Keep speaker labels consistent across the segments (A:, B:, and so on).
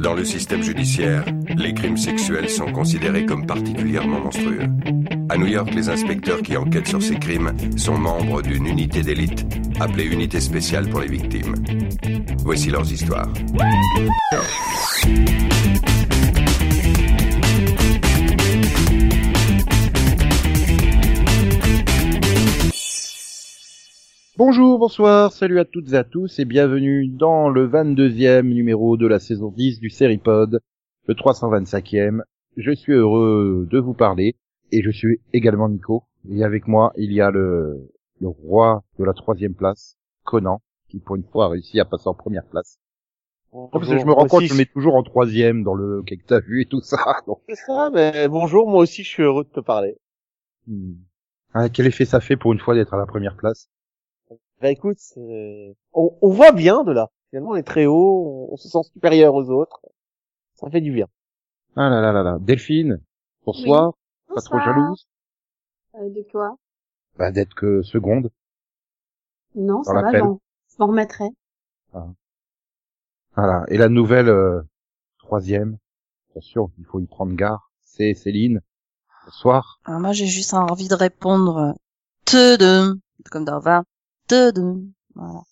A: Dans le système judiciaire, les crimes sexuels sont considérés comme particulièrement monstrueux. À New York, les inspecteurs qui enquêtent sur ces crimes sont membres d'une unité d'élite, appelée Unité spéciale pour les victimes. Voici leurs histoires.
B: Bonjour, bonsoir, salut à toutes et à tous et bienvenue dans le 22e numéro de la saison 10 du Seripod, le 325e. Je suis heureux de vous parler et je suis également Nico. Et avec moi, il y a le, le roi de la troisième place, Conan, qui pour une fois a réussi à passer en première place. Parce que je me rends compte que je mets toujours en troisième dans le que t'as vu et tout ça. donc.
C: C'est ça, mais bonjour, moi aussi je suis heureux de te parler.
B: Hmm. Ah, quel effet ça fait pour une fois d'être à la première place?
C: Bah écoute, on, on voit bien de là. Finalement, on est très haut, on, on se sent supérieur aux autres. Ça fait du bien.
B: Ah là là là là. Delphine, bonsoir. Pas trop jalouse
D: Euh, de quoi?
B: Bah d'être que seconde.
D: Non, ça va, je m'en- remettrai.
B: Voilà. Et la nouvelle euh, troisième, attention, il faut y prendre garde, c'est Céline. Bonsoir.
E: Alors moi, j'ai juste envie de répondre euh, te de comme dans 20 te de voilà.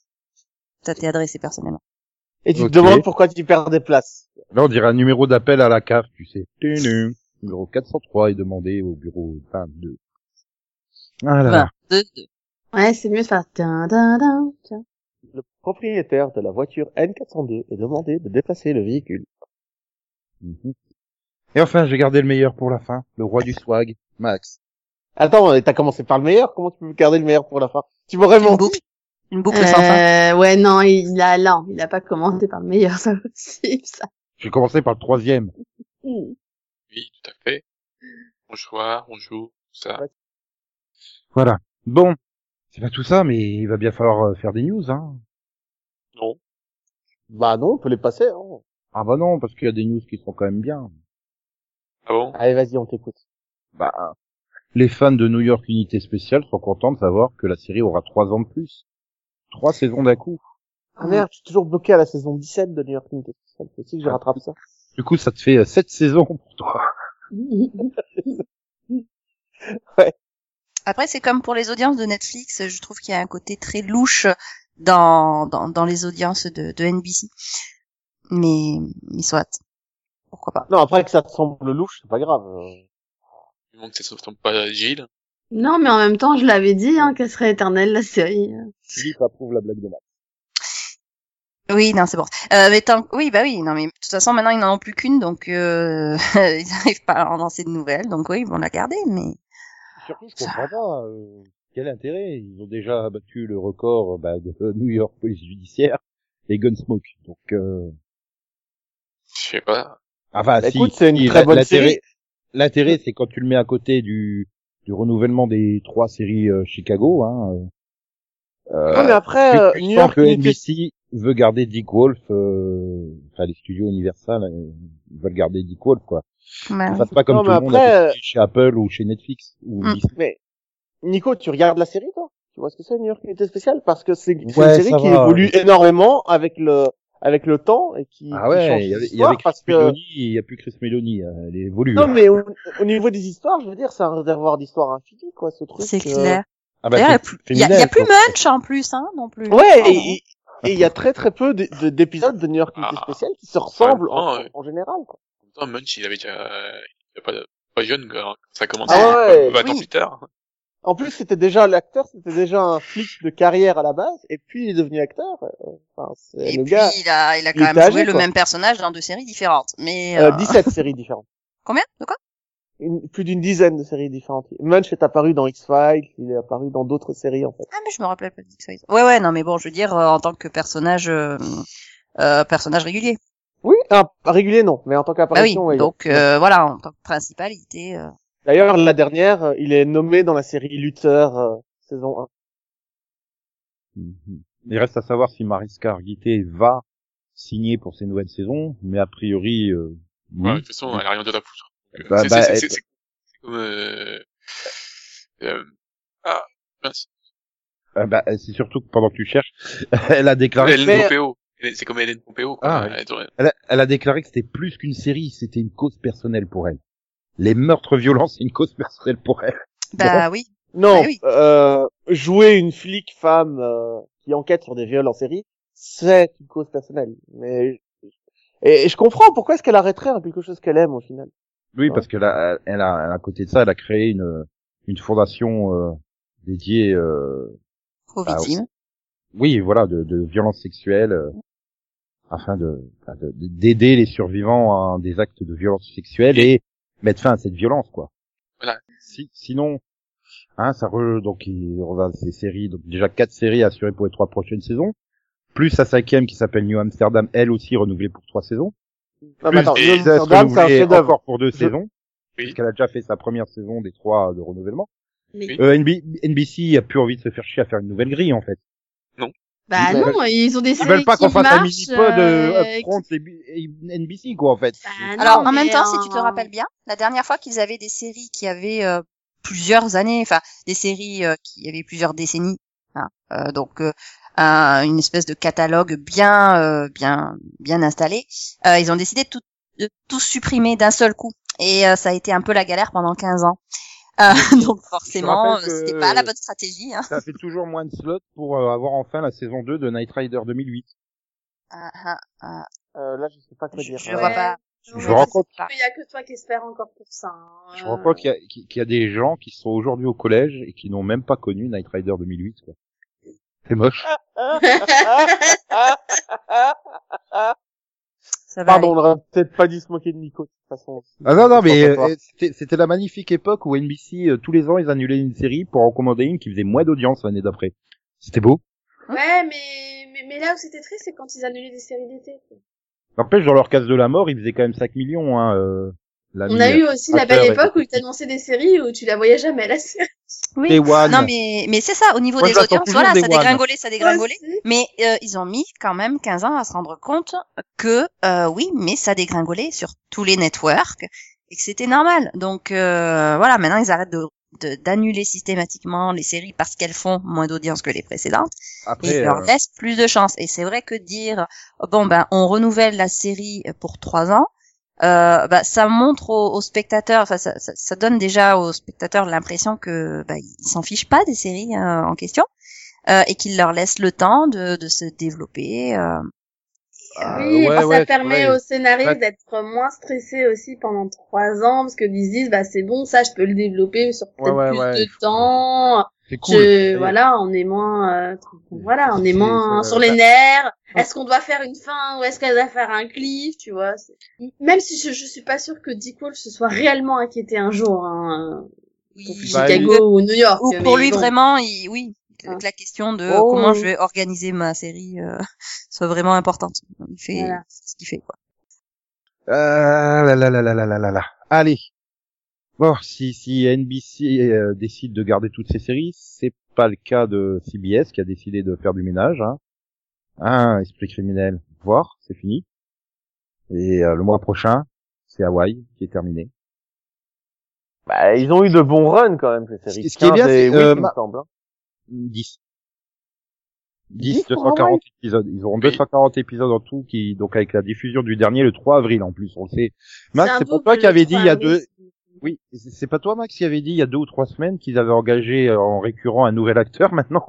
E: Ça t'est adressé personnellement.
C: Et tu te demandes pourquoi tu perds des places.
B: Là, on dirait un numéro d'appel à la CAF, tu sais. Numéro 403 est demandé au bureau 22. Ah là là.
E: 20 de, de.
D: Ouais, c'est mieux de faire tin, tin, tin, tiens.
C: Le propriétaire de la voiture N402 est demandé de déplacer le véhicule.
B: Mhm. Et enfin, j'ai gardé le meilleur pour la fin, le roi du swag, Max.
C: Attends, t'as commencé par le meilleur, comment tu peux garder le meilleur pour la fin? Tu m'aurais
E: Une
C: menti
E: boucle, une boucle sans fin.
D: Euh, ouais, non, il a, non, il a pas commencé par le meilleur, ça aussi, ça.
B: J'ai commencé par le troisième.
F: Oui, tout à fait. On joue, on joue, tout ça.
B: Voilà. Bon. C'est pas tout ça, mais il va bien falloir euh, faire des news, hein.
F: Non.
C: Bah non, on peut les passer. Hein.
B: Ah bah non, parce qu'il y a des news qui sont quand même bien.
F: Ah bon?
C: Allez, vas-y, on t'écoute.
B: Bah, les fans de New York Unité Spéciale sont contents de savoir que la série aura trois ans de plus. Trois saisons d'un coup.
C: Ah merde, je suis toujours bloqué à la saison 17 de New York Unité Spéciale. Aussi que je rattrape ça.
B: Du coup, ça te fait euh, sept saisons pour toi.
E: Après, c'est comme pour les audiences de Netflix, je trouve qu'il y a un côté très louche dans, dans, dans les audiences de, de NBC. Mais, mais soit. Pourquoi pas.
C: Non, après que ça te semble louche, c'est pas grave.
F: Du moment que ça ne tombe pas Gilles.
D: non, mais en même temps, je l'avais dit, hein, qu'elle serait éternelle, la série.
C: Philippe approuve la blague de Max.
E: Oui, non, c'est bon. Euh, mais tant, oui, bah oui, non, mais de toute façon, maintenant, ils n'en ont plus qu'une, donc euh, ils n'arrivent pas à en lancer de nouvelles, donc oui, ils vont la garder, mais
B: Surtout, je comprends pas. euh, quel intérêt Ils ont déjà battu le record bah, de New York Police Judiciaire et Gunsmoke. Donc, euh...
F: Je sais pas.
B: enfin,
C: Bah,
B: si,
C: écoute, c'est une
B: si,
C: très bonne série.
B: L'intérêt, c'est quand tu le mets à côté du, du renouvellement des trois séries euh, Chicago. Hein, euh,
C: Non, mais après,
B: tu-
C: euh, New York
B: que NBC veut garder Dick Wolf, euh, enfin les studios Universal euh, ils veulent garder Dick Wolf quoi.
E: ouais.
B: Ça pas comme
C: Non,
B: tout
C: mais
B: le monde
C: après, euh,
B: chez Apple ou chez Netflix ou
E: Mm.
B: Disney.
C: Mais Nico, tu regardes la série, toi? Tu vois ce que c'est New York? Unité Spéciale Parce que c'est
B: Ouais,
C: une série qui
B: va.
C: évolue énormément avec le avec le temps et qui,
B: Ah ouais,
C: change
B: il y avait, y Chris
C: parce que
B: Meloni, il y a plus Chris Meloni, euh, elle évolue.
C: non mais au, au niveau des histoires, je veux dire, c'est un réservoir d'histoires infini, quoi, ce truc.
E: c'est
C: euh.
E: clair.
B: Ah bah,
E: il y a plus- y a, a. Munch en plus, hein, non plus.
C: Ouais,
E: Oh,
C: et il y a très très peu de- de- d'épisodes de New York Unité
F: Ah.
C: Spéciale qui se ressemblent en,
F: Ouais.
C: en général. Quoi.
F: En même temps, Munch, il avait déjà, il était pas, pas jeune, quoi. Ça a commencé.
C: Ah ouais,
F: 20 ans
C: oui.
F: plus tard.
C: En plus, c'était déjà l'acteur, c'était déjà un flic de carrière à la base, et puis il est devenu acteur. euh, Enfin, c'est
E: Et
C: le
E: puis,
C: gars.
E: il a, il a
C: il
E: quand même joué
C: âgé,
E: le
C: quoi.
E: même personnage dans deux séries différentes. Mais,
C: Euh,
E: euh,
C: 17 séries différentes.
E: combien? De quoi?
C: Une- plus d'une dizaine de séries différentes. Munch est apparu dans X-Files, il est apparu dans d'autres séries en fait.
E: Ah, mais je me rappelais pas de X-Files. Ouais, ouais, non, mais bon, je veux dire, euh, en tant que personnage, euh, euh, personnage régulier.
C: Oui, un, régulier non, mais en tant
E: Bah oui,
C: qu'apparition,
E: donc, euh, voilà, en tant que principal, il était, euh,
C: D'ailleurs, la dernière, euh, il est nommé dans la série Luther euh, saison 1.
B: Mhm. Il reste à savoir si Mariska Hargitay va signer pour ses nouvelles saisons, mais a priori, euh,
F: Ouais, de toute façon, elle a rien de la foutre. Euh,
B: Bah,
F: c'est-
B: bah,
F: c'est-
B: elle-
F: c'est c'est- c'est comme, euh, euh, ah, mince.
B: Ah bah, c'est surtout que pendant que tu cherches, elle a déclaré
C: mais-
F: NOPO. C'est comme Hélène Pompeo, quoi.
B: Ah,
F: Elle doit-
B: Elle a, elle a déclaré que c'était plus qu'une série, c'était une cause personnelle pour elle. Les meurtres violents, c'est une cause personnelle pour elle.
E: Bah oui.
C: Non,
E: Ah oui.
C: euh, jouer une flic femme euh, qui enquête sur des viols en série, c'est une cause personnelle. Mais et, et je comprends pourquoi est-ce qu'elle arrêterait à quelque chose qu'elle aime au final.
B: Oui,
C: Ouais.
B: parce que là, elle a, elle a, à côté de ça, elle a créé une, une fondation euh, dédiée, euh,
E: Aux
B: Ah,
E: victimes.
B: oui, voilà, de, de violences sexuelles, euh, afin de- de- d'aider les survivants à des actes de violence sexuelle et mettre fin à cette violence, quoi.
F: Voilà.
B: Si, sinon, hein, ça re, donc il, on a ces séries, donc déjà quatre séries assurées pour les trois prochaines saisons, plus sa cinquième qui s'appelle New Amsterdam, elle aussi renouvelée pour trois saisons.
C: Non, mais attends, New Amsterdam, c'est un
B: encore pour deux
C: Je-
B: saisons,
F: Oui.
B: parce qu'elle a déjà fait sa première saison des trois de renouvellement.
D: Oui.
B: Euh, NB NBC a plus envie de se faire chier à faire une nouvelle grille, en fait.
D: Bah
B: Ils
D: non,
B: veulent-
D: ils ont des
B: Ils
D: séries
B: veulent pas qu'on fasse un mini-pod euh,
D: euh,
B: upfront NBC, quoi, en fait.
D: Bah non,
E: Alors en même temps, si tu te rappelles bien, la dernière fois qu'ils avaient des séries qui avaient euh, plusieurs années, enfin des séries euh, qui avaient plusieurs décennies, hein, euh, donc euh, un- une espèce de catalogue bien euh, bien bien installé, euh, ils ont décidé de tout, de tout supprimer d'un seul coup. Et euh, ça a été un peu la galère pendant 15 ans. Euh, donc forcément, euh, c'était pas la bonne stratégie. Hein.
B: Ça fait toujours moins de slots pour euh, avoir enfin la saison 2 de Night Rider 2008.
E: Ah, ah, ah.
C: Euh, là, je sais pas quoi
E: Je,
C: dire.
E: je vois pas.
B: Je compte-
E: truc-là.
D: Il y a que toi qui espère encore pour ça. hein.
B: Je me rends compte qu'il y, a- qu'il y a des gens qui sont aujourd'hui au collège et qui n'ont même pas connu Night Rider 2008, quoi. C'est moche.
E: Ça va
C: Pardon, on n'aurait peut-être pas dû se moquer de Nico de toute façon.
B: Ah non, non, mais euh, c'était c'était la magnifique époque où NBC, euh, tous les ans, ils annulaient une série pour en commander une qui faisait moins d'audience l'année d'après. C'était beau.
D: Ouais, mais, mais, mais là où c'était triste, c'est quand ils annulaient des séries d'été. quoi.
B: N'empêche, dans leur case de la mort, ils faisaient quand même 5 millions, hein, euh,
D: On a eu
B: euh,
D: aussi la
B: Affaire
D: belle époque où ils t'annonçaient des séries où tu la voyais jamais, la série.
E: Oui.
B: Day One.
E: Non mais mais c'est ça au niveau
B: Moi,
E: des audiences, voilà,
B: Day
E: ça dégringolait, ça dégringolait. Mais euh, ils ont mis quand même 15 ans à se rendre compte que euh, oui, mais ça dégringolait sur tous les networks et que c'était normal. Donc euh, voilà, maintenant ils arrêtent de de- d'annuler systématiquement les séries parce qu'elles font moins d'audience que les précédentes et
B: Après,
E: ils leur
B: euh,
E: laissent plus de chance. Et c'est vrai que dire oh, bon ben on renouvelle la série pour trois ans, euh, bah, ça montre aux, aux spectateurs, enfin ça, ça, ça donne déjà aux spectateurs l'impression que bah, ils s'en fichent pas des séries euh, en question euh, et qu'ils leur laissent le temps de, de se développer. euh.
B: euh,
D: Oui, et
B: ouais,
D: ça permet
B: ouais.
D: aux scénaristes
B: Ouais.
D: d'être moins stressés aussi pendant trois ans, parce que ils se disent, bah c'est bon, ça je peux le développer sur peut-être
B: Ouais, ouais,
D: plus
B: ouais.
D: de temps. Je, voilà, on est moins, euh, voilà, on est moins sur les nerfs. Est-ce qu'on doit faire une fin ou est-ce qu'elle doit faire un cliff, tu vois Même si je, je suis pas sûre que Dick se soit réellement inquiété un jour, hein, euh, pour.
E: Chicago
B: bah,
D: ou New York.
E: Ou pour lui vraiment, il, oui, la ah. question de comment je vais organiser ma série euh, soit vraiment importante. Il fait ce qu'il fait quoi.
B: Euh, là, là, là, là, là, là. Allez, Bon, si si NBC euh, décide de garder toutes ces séries, c'est pas le cas de CBS qui a décidé de faire du ménage. Hein, hein esprit criminel, voir, c'est fini. Et euh, le mois prochain, c'est Hawaii qui est terminé.
C: Bah, ils ont eu de bons runs quand même, ces séries.
B: Ce qui est bien,
C: 15 et
B: c'est, euh, ma-
C: semble. hein.
B: 10.
C: 10
B: 10,
C: pour
B: 240 épisodes. Ils auront
F: Oui.
B: 240 épisodes en tout, qui donc avec la diffusion du dernier le 3 avril en plus, on le sait. Max, c'est pour toi qui avait dit il y a
D: 3 avril.
B: deux, Oui, c'est pas toi Max qui avait dit il y a deux ou trois semaines qu'ils avaient engagé euh, en récurrent un nouvel acteur maintenant?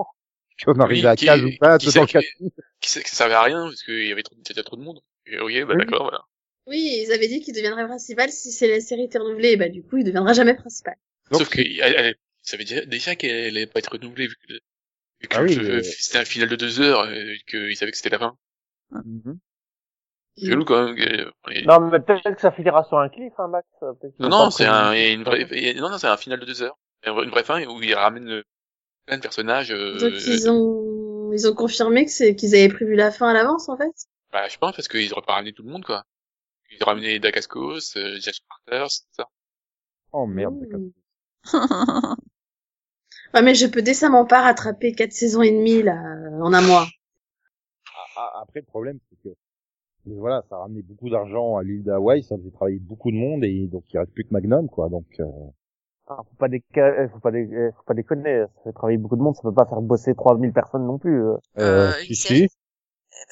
B: Qu'on arrivait à
F: qui-
B: 15 ou 20
F: qui
B: tout en
F: qui- sait que ça servait à rien parce qu'il y avait trop, il y avait trop de monde. Et, bah
B: Oui.
F: d'accord, voilà.
D: Oui, ils avaient dit qu'il deviendrait principal si c'est la série était renouvelée, bah du coup il deviendra jamais principal.
B: Donc,
F: Sauf que elle, elle- ça veut dire déjà qu'elle allait pas être renouvelée vu que, vu que
B: Ah oui, mais-
F: c'était un final de deux heures et qu'ils savaient que c'était la fin.
B: Mhm.
F: C'est chelou quand même. et-
C: Non, mais peut-être que ça finira sur un cliff, hein, Max. euh,
F: Non, non, c'est un, il y a une vraie, il y a- non, non, c'est un final de deux heures. Une vraie- fin où il ramène euh, plein de personnages. Euh,
D: Donc ils ont ils ont confirmé que c'est qu'ils avaient prévu la fin à l'avance en fait?
F: Bah, je pense parce qu'ils auraient pas ramené tout le monde, quoi. Ils auraient ramené Dacascos, euh, Jack Carter, c'est ça.
B: Oh merde.
D: Mmh. Ouais, mais je peux décemment pas rattraper quatre saisons et demie là euh, en un mois.
B: Ah, ah, Après le problème mais voilà, ça a ramené beaucoup d'argent à l'île d'Hawaï, ça faisait travailler beaucoup de monde et donc il reste plus que Magnum quoi. Donc euh,
C: Ah, faut pas déca- euh, faut pas dé- euh, faut pas déconner. Ça fait travailler beaucoup de monde, ça peut pas faire bosser 3000 personnes non plus. euh.
B: euh,
E: Euh,
B: si,
E: une
B: si.
E: série. ben,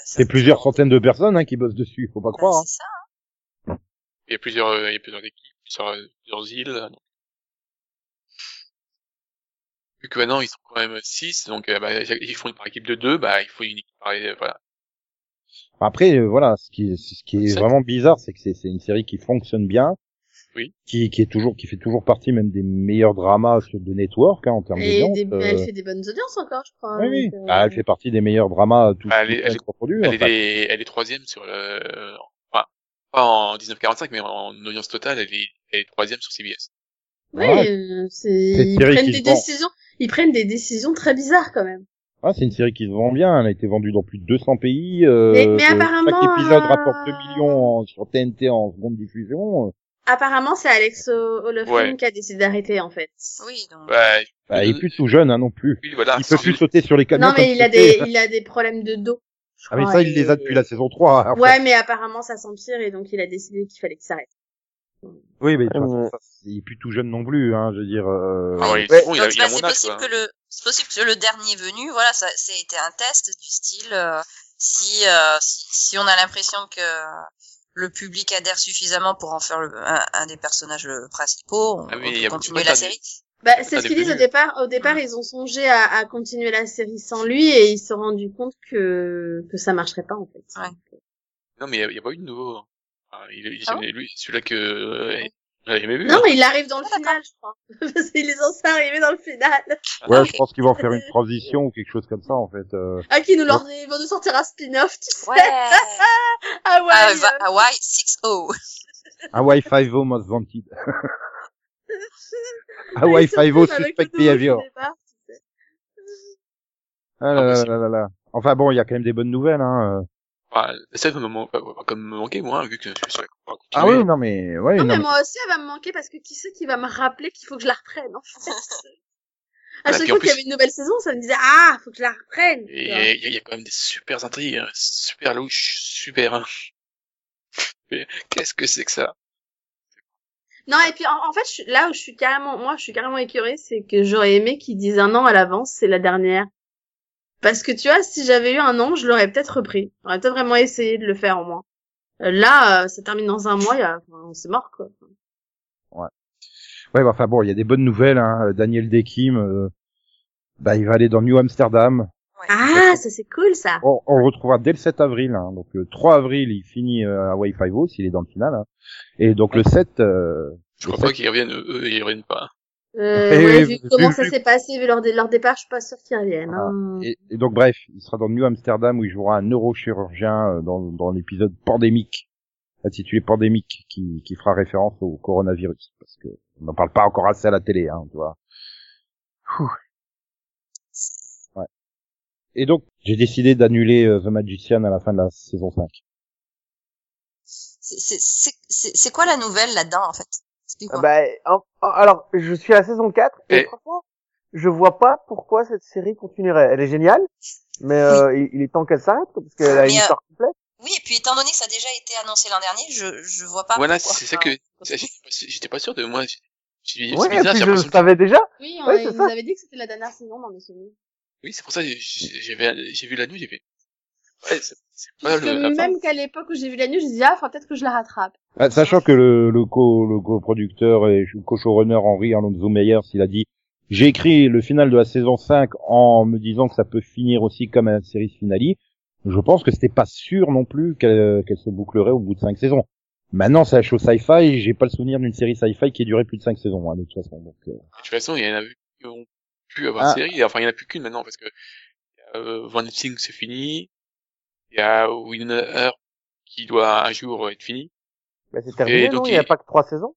B: C'est plusieurs centaines de personnes hein, qui bossent dessus, faut pas
E: Ben,
B: croire. hein.
E: C'est ça.
F: Il y a plusieurs, euh, il y a plusieurs équipes, plusieurs, euh, plusieurs îles. donc. Vu que maintenant ils sont quand même 6, donc euh, bah, ils font par équipe de 2, bah il faut une équipe par, voilà.
B: Après, euh, voilà, ce qui est, ce qui est vraiment bizarre, c'est que c'est c'est une série qui fonctionne bien,
F: Oui.
B: qui, qui est toujours, qui fait toujours partie même des meilleurs dramas sur de network hein, en termes
D: Et
B: d'audience.
D: des-
B: euh,
D: elle fait des bonnes audiences encore, je crois.
B: oui, oui.
D: donc, euh,
B: Ah, elle fait partie des meilleurs dramas tous
F: Ah, elle
B: tous
F: est- elle est-. Elle, est, elle est troisième sur le, enfin, pas en 1945, mais en audience totale, elle est, elle est troisième sur CBS.
D: Ouais,
B: Ouais.
D: euh, c'est, ils prennent des décisions, ils prennent des décisions très bizarres quand même.
B: Ah, c'est une série qui se vend bien. Elle a été vendue dans plus de 200 pays. Euh,
D: Mais- mais apparemment,
B: chaque épisode
D: euh,
B: rapporte 2 millions en- sur TNT en seconde diffusion.
D: Apparemment, c'est Alex Olofin
F: Ouais.
D: qui a décidé d'arrêter en fait.
E: Oui, donc.
F: Ouais,
B: Bah, il est plus tout jeune hein, non plus.
F: oui, voilà.
B: Il peut plus sauter sur les camions.
D: non, mais il a des, il a des problèmes de dos. je
B: Ah, mais ça, il les a depuis la saison 3. en fait.
D: Ouais, mais apparemment, ça s'empire et donc il a décidé qu'il fallait qu'il s'arrête.
B: Oui, mais de toute façon,
C: Ouais.
B: ça, il est plus tout jeune non plus. Hein, je veux dire. Euh...
F: Ah ouais,
C: Ouais.
F: bon, il a,
E: Donc,
F: il a mon
E: c'est
F: âge,
E: possible
F: quoi.
E: que le, c'est possible que le dernier venu, voilà, ça, c'était un test du style, euh, si, euh, si, si on a l'impression que le public adhère suffisamment pour en faire le, un, un des personnages principaux, on,
F: Ah, mais
E: on
F: il y
E: peut
F: a-
E: continuer la série.
D: Bah,
F: Ah,
D: c'est ce qu'ils disent au départ. Au départ, ils ont songé à, à continuer la série sans lui et ils se sont rendus compte que, que ça marcherait pas, en fait.
E: Ouais.
F: Non, mais il y a, il y a pas eu de nouveau. Enfin, il, il,
E: Ah bon?
F: lui, celui-là que, euh, jamais vu.
D: Non,
F: hein.
D: mais il arrive dans le
E: Ah,
D: final, je crois. Parce qu'ils les ont fait arriver dans le final.
B: Ouais,
E: ok.
B: je pense qu'ils vont faire une transition ou quelque chose comme ça en fait. Euh...
D: Ah, qui nous leur, ils vont nous sortir un spin-off, tu sais.
E: Ouais.
D: Ah ouais.
E: Ah,
D: euh,
E: va- Hawaii 6-0.
B: Hawaii 5-0 Most Wanted.
D: ah,
B: Hawaii
D: ils se retrouvent
B: 5-0
D: avec
B: Suspect Behavior. Ah là là là là là. Enfin bon, il y a quand même des bonnes nouvelles. Hein. Euh.
F: Enfin, ça va me, comme me manquer, moi, vu que je suis sur la
B: Ah oui, non mais ouais,
D: Non,
B: non,
D: mais
B: mais-
D: moi aussi, elle va me manquer parce que qui c'est qui va me rappeler qu'il faut que je la reprenne, en fait? À
F: Voilà,
D: chaque fois qu'il y avait une nouvelle saison, ça me disait, ah, faut que je la reprenne.
F: Et il y, a- il y a quand même des super intrigues, hein, super louches, super, hein. Mais Qu'est-ce que c'est que ça?
D: Non, et puis en, en fait, je là où je suis carrément, moi, je suis carrément écœurée, c'est que j'aurais aimé qu'ils disent un an à l'avance, c'est la dernière. Parce que tu vois, si j'avais eu un an, je l'aurais peut-être repris. J'aurais peut-être vraiment essayé de le faire au moins. Euh, Là, euh, ça termine dans un mois, il y a... enfin, c'est mort quoi.
B: ouais, bah, enfin bon, il y a des bonnes nouvelles. Hein. Daniel Dekim, euh, bah il va aller dans New Amsterdam.
D: Ah, ça c'est cool ça.
B: On, on le retrouvera dès le 7 avril. Hein. Donc le 3 avril, il finit euh, Hawaii 5-0 s'il est dans le final. Hein. Et donc le 7, euh,
F: Je
B: le
F: crois pas
B: 7,
F: qu'ils reviennent, eux, ils reviennent pas.
D: Euh,
B: Et
D: ouais,
B: vu-
D: comment
B: vu-
D: ça s'est passé, vu leur, dé- leur départ, je suis pas sûre qu'ils reviennent. Hein.
B: Et, et donc bref, il sera dans New Amsterdam où il jouera un neurochirurgien euh, dans, dans l'épisode pandémique, intitulé Pandémique, qui, qui fera référence au coronavirus, parce que on n'en parle pas encore assez à la télé, hein, tu vois. Ouais. Et donc, j'ai décidé d'annuler euh, The Magician à la fin de la saison 5.
E: C'est- c'est- C'est c'est- c'est quoi la nouvelle là-dedans, en fait? Explique-moi.
C: Bah, en- en- alors, je suis à la saison 4 et
F: Et-
C: franchement, je vois pas pourquoi cette série continuerait. Elle est géniale, mais euh, il, il est temps qu'elle s'arrête parce qu'elle a
E: Mais,
C: une
E: euh,
C: histoire complète.
E: Oui, et puis étant donné que ça a déjà été annoncé l'an dernier, je, je vois pas
F: Voilà,
E: pourquoi.
F: c'est ça que, j'étais pas sûr- de moi. C'est bizarre,
C: puis je le
F: l'impression que-
C: savais déjà.
D: Oui,
C: Ouais,
D: vous
C: ça.
D: avez dit que c'était la dernière saison dans mes souvenirs.
F: Oui, c'est pour ça que j'ai- j'avais, j'ai vu la nuit, j'ai fait, ouais, c'est pas le, la
D: même qu'à l'époque où j'ai vu la news, je disais, ah, faut peut-être que je la rattrape.
B: Ah, sachant que le, le co, le co-producteur et co-showrunner Henri Alonso Meyers, il a dit, j'ai écrit le final de la saison 5 en me disant que ça peut finir aussi comme un série finale. Je pense que c'était pas sûr non plus qu'elle qu'elle se bouclerait au bout de 5 saisons. Maintenant, c'est un show sci-fi, j'ai pas le souvenir d'une série sci-fi qui ait duré plus de 5 saisons, hein, de toute façon. Donc, euh,
F: De toute façon, il y en a eu qui ont pu avoir
B: Ah.
F: une série, enfin, il y en a plus qu'une maintenant, parce que, euh, Van Helsing, c'est fini. Il y a Winner qui doit un jour être fini.
C: Bah, c'est terminé, non? Il y a pas que trois saisons.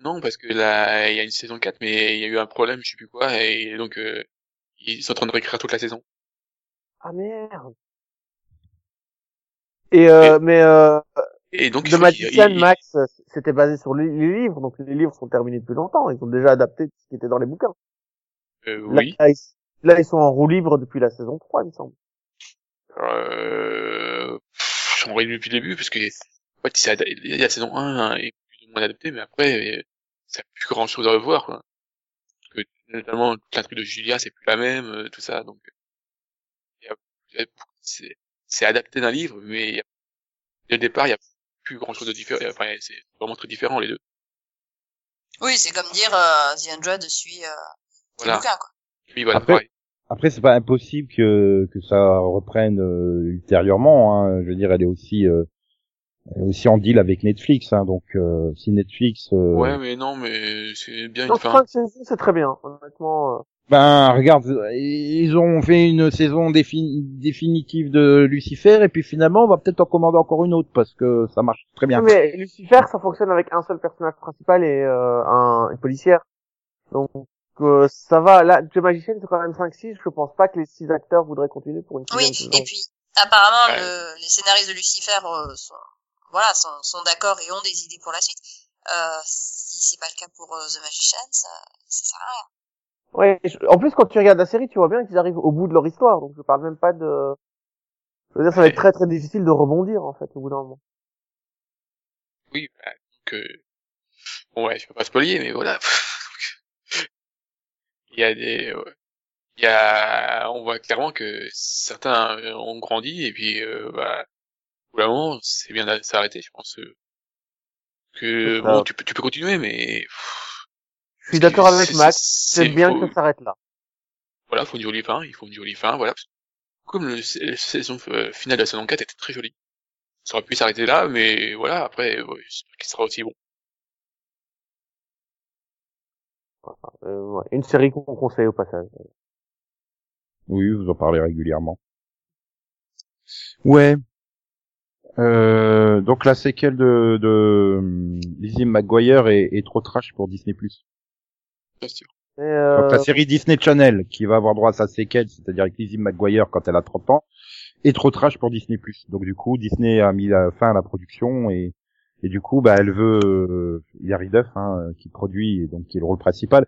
F: Non, parce que là, il y a une saison 4, mais il y a eu un problème, je sais plus quoi, et donc, euh, ils sont en train de réécrire toute la saison.
C: Ah merde. Et euh, mais euh,
F: Et donc,
C: The Magician,
F: il-
C: Max, euh, c'était basé sur les, livres, donc les livres sont terminés depuis longtemps. Ils ont déjà adapté ce qui était dans les bouquins.
F: euh, oui.
C: là, ils, là, ils sont en roue libre depuis la saison 3, il me semble.
F: Euh, pff, lu depuis le début, parce que, en fait, il y a la saison 1 est plus ou moins adapté, mais après, euh, ça n'a plus grand chose à revoir, quoi. Parce que, notamment, toute la truc de Julia, c'est plus la même, euh, tout ça, donc, a- c'est, adapté d'un livre, mais il y a- dès le départ, il y a plus grand chose de différent. Enfin, c'est vraiment très différent les deux.
E: Oui, c'est comme dire euh, The Hundred suit euh,
F: Voilà.
E: bouquin, quoi.
F: Oui, voilà,
B: Après-
F: pareil.
B: Après, c'est pas impossible que que ça reprenne euh, ultérieurement. Hein. Je veux dire, elle est aussi euh, elle est aussi en deal avec Netflix. Hein. Donc, euh, si Netflix, euh,
F: Ouais, mais non, mais c'est bien
C: Non,
F: une fin.
C: cinq saisons, c'est très bien, honnêtement. euh.
B: ben regarde, ils ont fait une saison défi- définitive de Lucifer et puis finalement, on va peut-être en commander encore une autre parce que ça marche très bien.
C: Mais Lucifer, ça fonctionne avec un seul personnage principal et euh, un, une policière. Donc euh, ça va. Là, The Magician, c'est quand même 5-6. Je pense pas que les six acteurs voudraient continuer pour une
E: Oui,
C: saison.
E: et puis apparemment
F: Ouais.
E: le, les scénaristes de Lucifer euh, sont voilà sont, sont d'accord et ont des idées pour la suite. Euh, si c'est pas le cas pour euh, The Magician, ça, ça sert à rien.
C: Ouais. je- En plus, quand tu regardes la série, tu vois bien qu'ils arrivent au bout de leur histoire. Donc je parle même pas de. Je veux dire, ça va être très très difficile de rebondir en fait au bout d'un moment.
F: Oui, bah, donc, euh... bon, ouais, je peux pas spoiler, mais voilà. Il y a des, il y a, on voit clairement que certains ont grandi et puis, euh, bah, au bout d'un moment, c'est bien de s'arrêter, je pense. euh, Que bon, tu peux, tu peux continuer, mais
C: Je suis d'accord avec Max.
F: c'est-
C: bien
F: faut-
C: que ça s'arrête là.
F: Voilà, faut une jolie fin, il faut une jolie fin, voilà. Comme le, la saison euh, finale de la saison 4 était très jolie. Ça aurait pu s'arrêter là, mais voilà, après, j'espère qu'il sera aussi bon.
C: Euh, ouais. Une série qu'on conseille au passage.
B: Oui, vous en parlez régulièrement. Ouais. Euh, donc la séquelle de, de hum, Lizzie McGuire est, est trop trash pour Disney+.
F: Bien sûr.
C: Euh,
B: Donc la série Disney Channel, qui va avoir droit à sa séquelle, c'est-à-dire avec Lizzie McGuire quand elle a 30 ans, est trop trash pour Disney+. Donc du coup, Disney a mis la fin à la production et, et du coup, bah, elle veut, euh, Hilary Duff, hein, qui produit et donc qui est le rôle principal,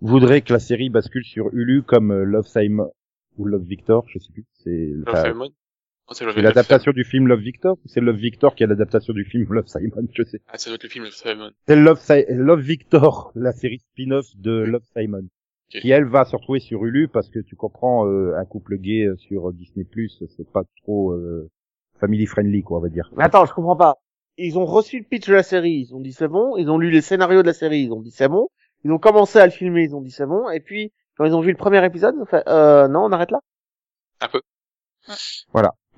B: voudrait que la série bascule sur Hulu comme euh, Love Simon ou Love Victor, je sais plus. C'est
F: Love
B: enfin,
F: Simon Non, c'est
B: l'adaptation du film Love Victor ou c'est Love Victor qui est l'adaptation du film Love Simon, je sais.
F: Ah, ça doit être le film Love Simon.
B: C'est Love, Si- Love Victor, la série spin-off de Love Simon.
F: Ok.
B: Qui elle va se retrouver sur Hulu parce que tu comprends euh, un couple gay euh, sur Disney Plus, c'est pas trop euh, family friendly quoi on va dire.
C: Mais attends, je comprends pas. Ils ont reçu le pitch de la série, ils ont dit c'est bon. Ils ont lu les scénarios de la série, ils ont dit c'est bon. Ils ont commencé à le filmer, ils ont dit c'est bon. Et puis quand ils ont vu le premier épisode, ils ont fait euh, non, on arrête là.
F: Un peu.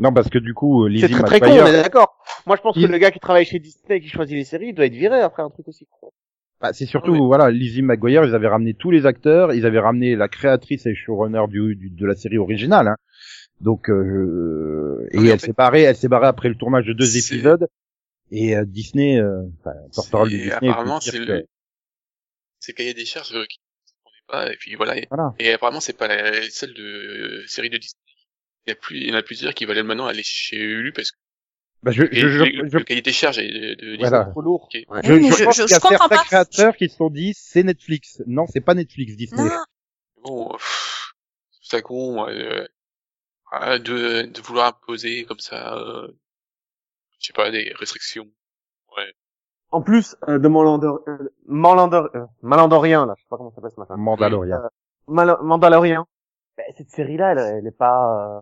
B: Non parce que du coup euh,
C: C'est
B: Lizzie
C: très très con,
B: McGuire,
C: on est d'accord. Moi, je pense que le gars qui travaille chez Disney et qui choisit les séries, il doit être viré après un truc aussi con.
B: bah, c'est surtout
F: Ouais.
B: voilà Lizzie McGuire, ils avaient ramené tous les acteurs, ils avaient ramené la créatrice et showrunner du, du- de la série originale. Hein. Donc euh, et elle s'est barrée, elle s'est barrée après le tournage de deux
F: C'est-
B: épisodes. Et euh, Disney, euh, enfin, porte-parole de
F: C'est-
B: Disney,
F: apparemment, c'est
B: que-
F: le, c'est cahier des charges euh, qui ne pas, et puis voilà. Et,
B: Voilà.
F: et apparemment, c'est pas la seule de série de Disney. Il y a plus, il y en a plusieurs qui veulent maintenant aller chez Hulu parce que
B: Bah, je,
F: le,
B: je, je,
F: le-
B: je-
F: le cahier des charges est de, de Disney.
B: Voilà.
C: Trop lourd.
F: Ok.
C: Ouais.
B: Je, je
E: je-
B: pense
E: je-
B: qu'il y a certains
E: pas.
B: créateurs qui se sont dit c'est Netflix. Non, c'est pas Netflix Disney.
E: Non,
F: Bon, pff, c'est ça con, euh, de, de vouloir imposer comme ça, euh, je sais pas, des restrictions. Ouais.
C: En plus euh, de Mandalor... euh, Mandalor... euh, Mandalorien, là, je sais pas comment ça s'appelle ce matin. Mal- Mandalorien. Ben, cette série-là, elle, elle est pas. Euh...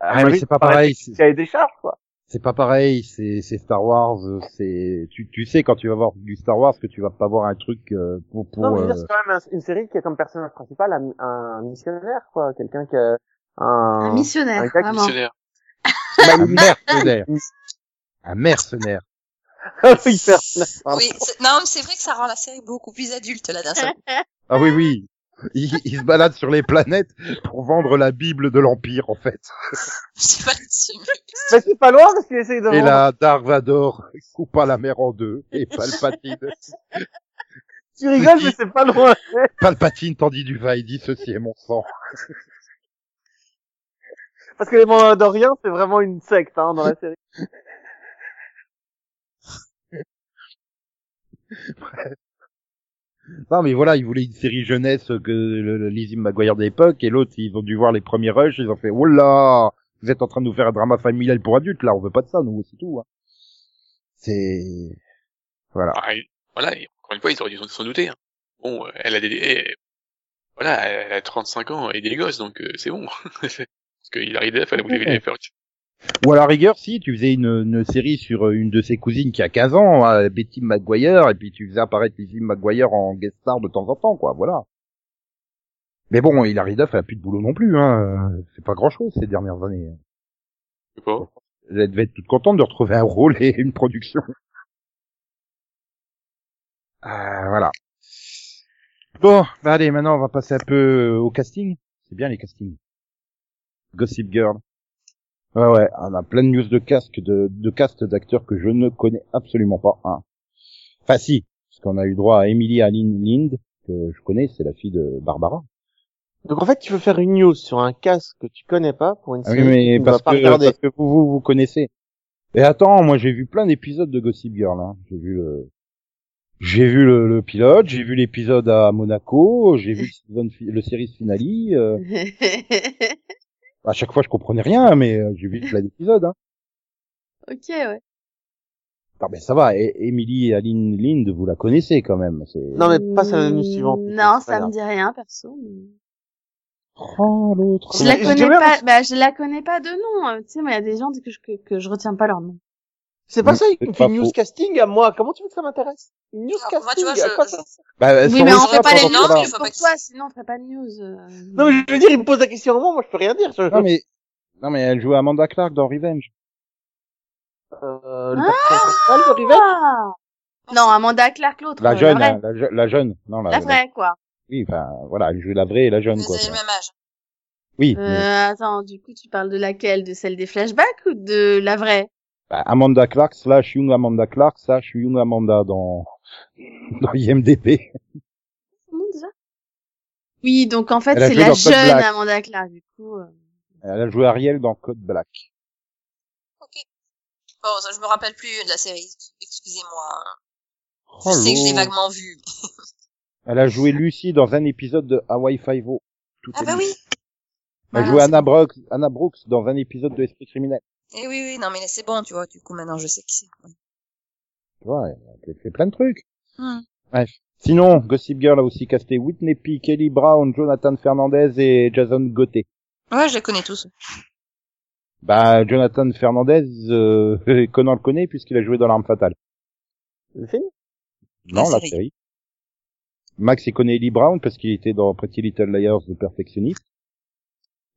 B: Ah, mais c'est pas pareil.
C: a des charges, quoi.
B: C'est pas pareil. C'est c'est Star Wars. euh, C'est tu tu sais quand tu vas voir du Star Wars que tu vas pas voir un truc euh, pour pour.
C: Non, mais je veux dire,
B: euh,
C: c'est quand même un- une série qui a comme personnage principal un, un missionnaire, quoi. Quelqu'un qui a un...
D: Un missionnaire,
C: un
D: vraiment.
F: Missionnaire.
B: un mercenaire. Un mercenaire.
C: Oui,
E: non, mais c'est vrai que ça rend la série beaucoup plus adulte là d'un seul.
B: Ah oui oui. Il, il se balade sur les planètes pour vendre la Bible de l'Empire en fait.
E: C'est pas.
C: Mais c'est pas loin parce qu'il essaye de
B: Et
C: vendre.
B: là, Dark Vador coupa la mer en deux et Palpatine,
C: Tu rigoles,
B: petit-
C: mais c'est pas loin.
B: Palpatine tendit du va et dit ceci est mon sang.
C: Parce que les Mandaloriens, c'est vraiment une secte, hein, dans la série.
B: Non mais voilà, ils voulaient une série jeunesse que le, le Lizzie McGuire de l'époque et l'autre ils ont dû voir les premiers rushs, ils ont fait oh là, vous êtes en train de nous faire un drama familial pour adultes là, on veut pas de ça nous, c'est tout. Hein. C'est voilà.
F: Ah, et- voilà, et encore une fois, ils auraient dû s'en- douter. hein. Bon, euh, elle a des, eh, voilà, elle a 35 ans et des gosses, donc euh, c'est bon. Parce qu'il arrive elle a voulu les faire.
B: Ou à la rigueur, si tu faisais une, une série sur une de ses cousines qui a 15 ans, hein, Betty McGuire, et puis tu faisais apparaître Lizzie McGuire en guest star de temps en temps, quoi, voilà. Mais bon, Hilary Duff elle a plus de boulot non plus, hein. C'est pas grand chose ces dernières années.
F: Je sais pas.
B: Elle devait être toute contente de retrouver un rôle et une production. Euh, voilà. Bon, bah allez, maintenant on va passer un peu au casting. C'est bien les castings. Gossip Girl. Ouais ouais, on a plein de news de casque de, de cast d'acteurs que je ne connais absolument pas. Hein. Enfin si, parce qu'on a eu droit à Emily Aline Lind, que je connais, c'est la fille de Barbara.
C: Donc en fait, tu veux faire une news sur un casque que tu connais pas pour une
B: Ah oui,
C: série
B: mais
C: que tu
B: parce
C: vas pas
B: que,
C: regarder.
B: parce que vous, vous, vous connaissez. Et attends, moi j'ai vu plein d'épisodes de Gossip Girl. Hein. J'ai vu le, j'ai vu le, le pilote, j'ai vu l'épisode à Monaco, j'ai vu le, le series finale. euh, à chaque fois je comprenais rien, mais euh, j'ai vu plein d'épisodes. Hein.
D: ok, ouais.
B: Ah ben ça va. Et Emily Aline Lind, vous la connaissez quand même. C'est.
C: Non, mais passe à la news suivante.
D: Non,
C: c'est pas
D: ça me dit rien, perso. mais-
B: Oh l'autre.
D: Je la connais pas, bah, je la connais pas de nom. euh, Tu sais, moi, il y a des gens que je, que, que je retiens pas leur nom.
C: C'est pas
B: Mm,
C: ça,
B: c'est
C: une
B: pas
C: news
B: faux.
C: casting à moi. Comment tu veux que ça m'intéresse? Une news
E: Alors, moi, tu
C: casting
E: vois,
C: à
E: je-
C: quoi
E: je-
C: ça
B: Bah,
D: Oui, mais on fait pas les
E: il faut
D: pour
E: pas que
D: toi, sinon on ferait pas de news. euh.
C: Non, mais je veux dire, il me pose la question à moi, moi je peux rien dire. Je...
B: Non mais, non mais elle jouait Amanda Clark dans Revenge.
C: Euh, le de Revenge?
D: Ah non, Amanda Clark, l'autre.
B: La
D: euh,
B: jeune,
D: La
B: hein,
D: vraie.
B: la, je- la jeune. Non la.
D: La vraie, quoi.
B: Oui, enfin voilà, elle jouait la vraie et la jeune
E: Vous
B: quoi.
E: avez le même âge.
B: Oui. mais-
D: Euh, attends, du coup, tu parles de laquelle? De celle des flashbacks ou de la vraie?
B: Bah, Amanda Clark slash Young Amanda Clark slash Young Amanda dans dans IMDb.
D: Déjà? Oui, donc en fait, c'est la jeune
B: Black.
D: Amanda Clark, du coup. euh.
B: Elle a joué Ariel dans Code Black.
E: Bon, ça, je me rappelle plus de la série. Excusez-moi.
B: Oh,
E: je sais que je l'ai vaguement vue.
B: Elle a joué Lucy dans un épisode de Hawaii Five-O.
E: Ah bah oui.
B: Elle a
E: Voilà,
B: joué Anna. Brooks, Anna Brooks dans un épisode de Esprit criminel.
E: Eh oui, oui, non, mais c'est bon, tu vois. Du coup, maintenant, je sais qui c'est. Ouais.
B: Tu vois, elle a fait plein de trucs.
E: Hmm.
B: Bref. Sinon, Gossip Girl a aussi casté Whitney P, Kelly Brown, Jonathan Fernandez et Jason Gauthier.
E: Ouais, je les connais tous.
B: Bah, Jonathan Fernandez, euh, Conan le connaît puisqu'il a joué dans L'Arme Fatale.
C: Le film?
B: Non, la
E: série.
B: série. Max, il connaît Ellie Brown parce qu'il était dans Pretty Little Liars de Perfectionniste.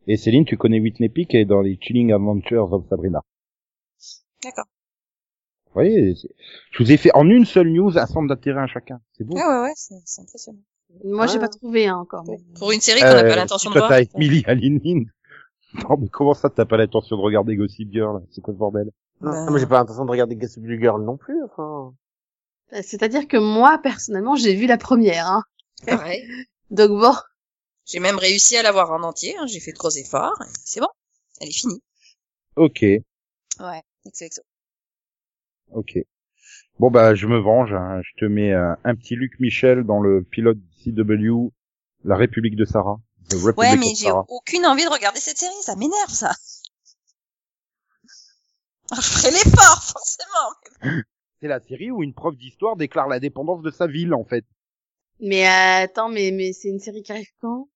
B: Et Céline, tu connais Whitney Peak est dans les Chilling Adventures of Sabrina.
E: D'accord.
B: Vous voyez, c'est- je vous ai fait en une seule news un centre d'intérêt à chacun. C'est beau.
E: Ouais, ouais, ouais, c'est impressionnant.
D: Moi, j'ai
C: Ah.
D: pas trouvé hein, encore.
E: Pour,
D: mais-
E: pour une série qu'on n'a pas
B: Euh,
E: l'intention
B: si
E: de
B: toi,
E: voir.
B: Emily Aline Lind. Non, mais comment ça, t'as pas l'intention de regarder Gossip Girl? C'est quoi ce bordel?
C: Non,
E: Bah.
C: mais j'ai pas l'intention de regarder Gossip Girl non plus, enfin.
D: Euh, C'est-à-dire que moi, personnellement, j'ai vu la première. Hein.
E: Pareil.
D: Donc bon,
E: J'ai même réussi à la voir en entier. hein, J'ai fait de gros efforts. C'est bon. Elle est finie.
B: Ok,
E: Ouais. Exo, exo.
B: ok. Bon, bah, je me venge, hein. Je te mets euh, un petit Luc Michel dans le pilote CW, La République de Sarah. The Republic
E: Ouais, mais j'ai aucune envie de regarder cette série. Ça m'énerve, ça. Alors, je ferai l'effort, forcément.
B: C'est la série où une prof d'histoire déclare la dépendance de sa ville, en fait.
D: mais euh, attends, mais mais c'est une série qui arrive quand?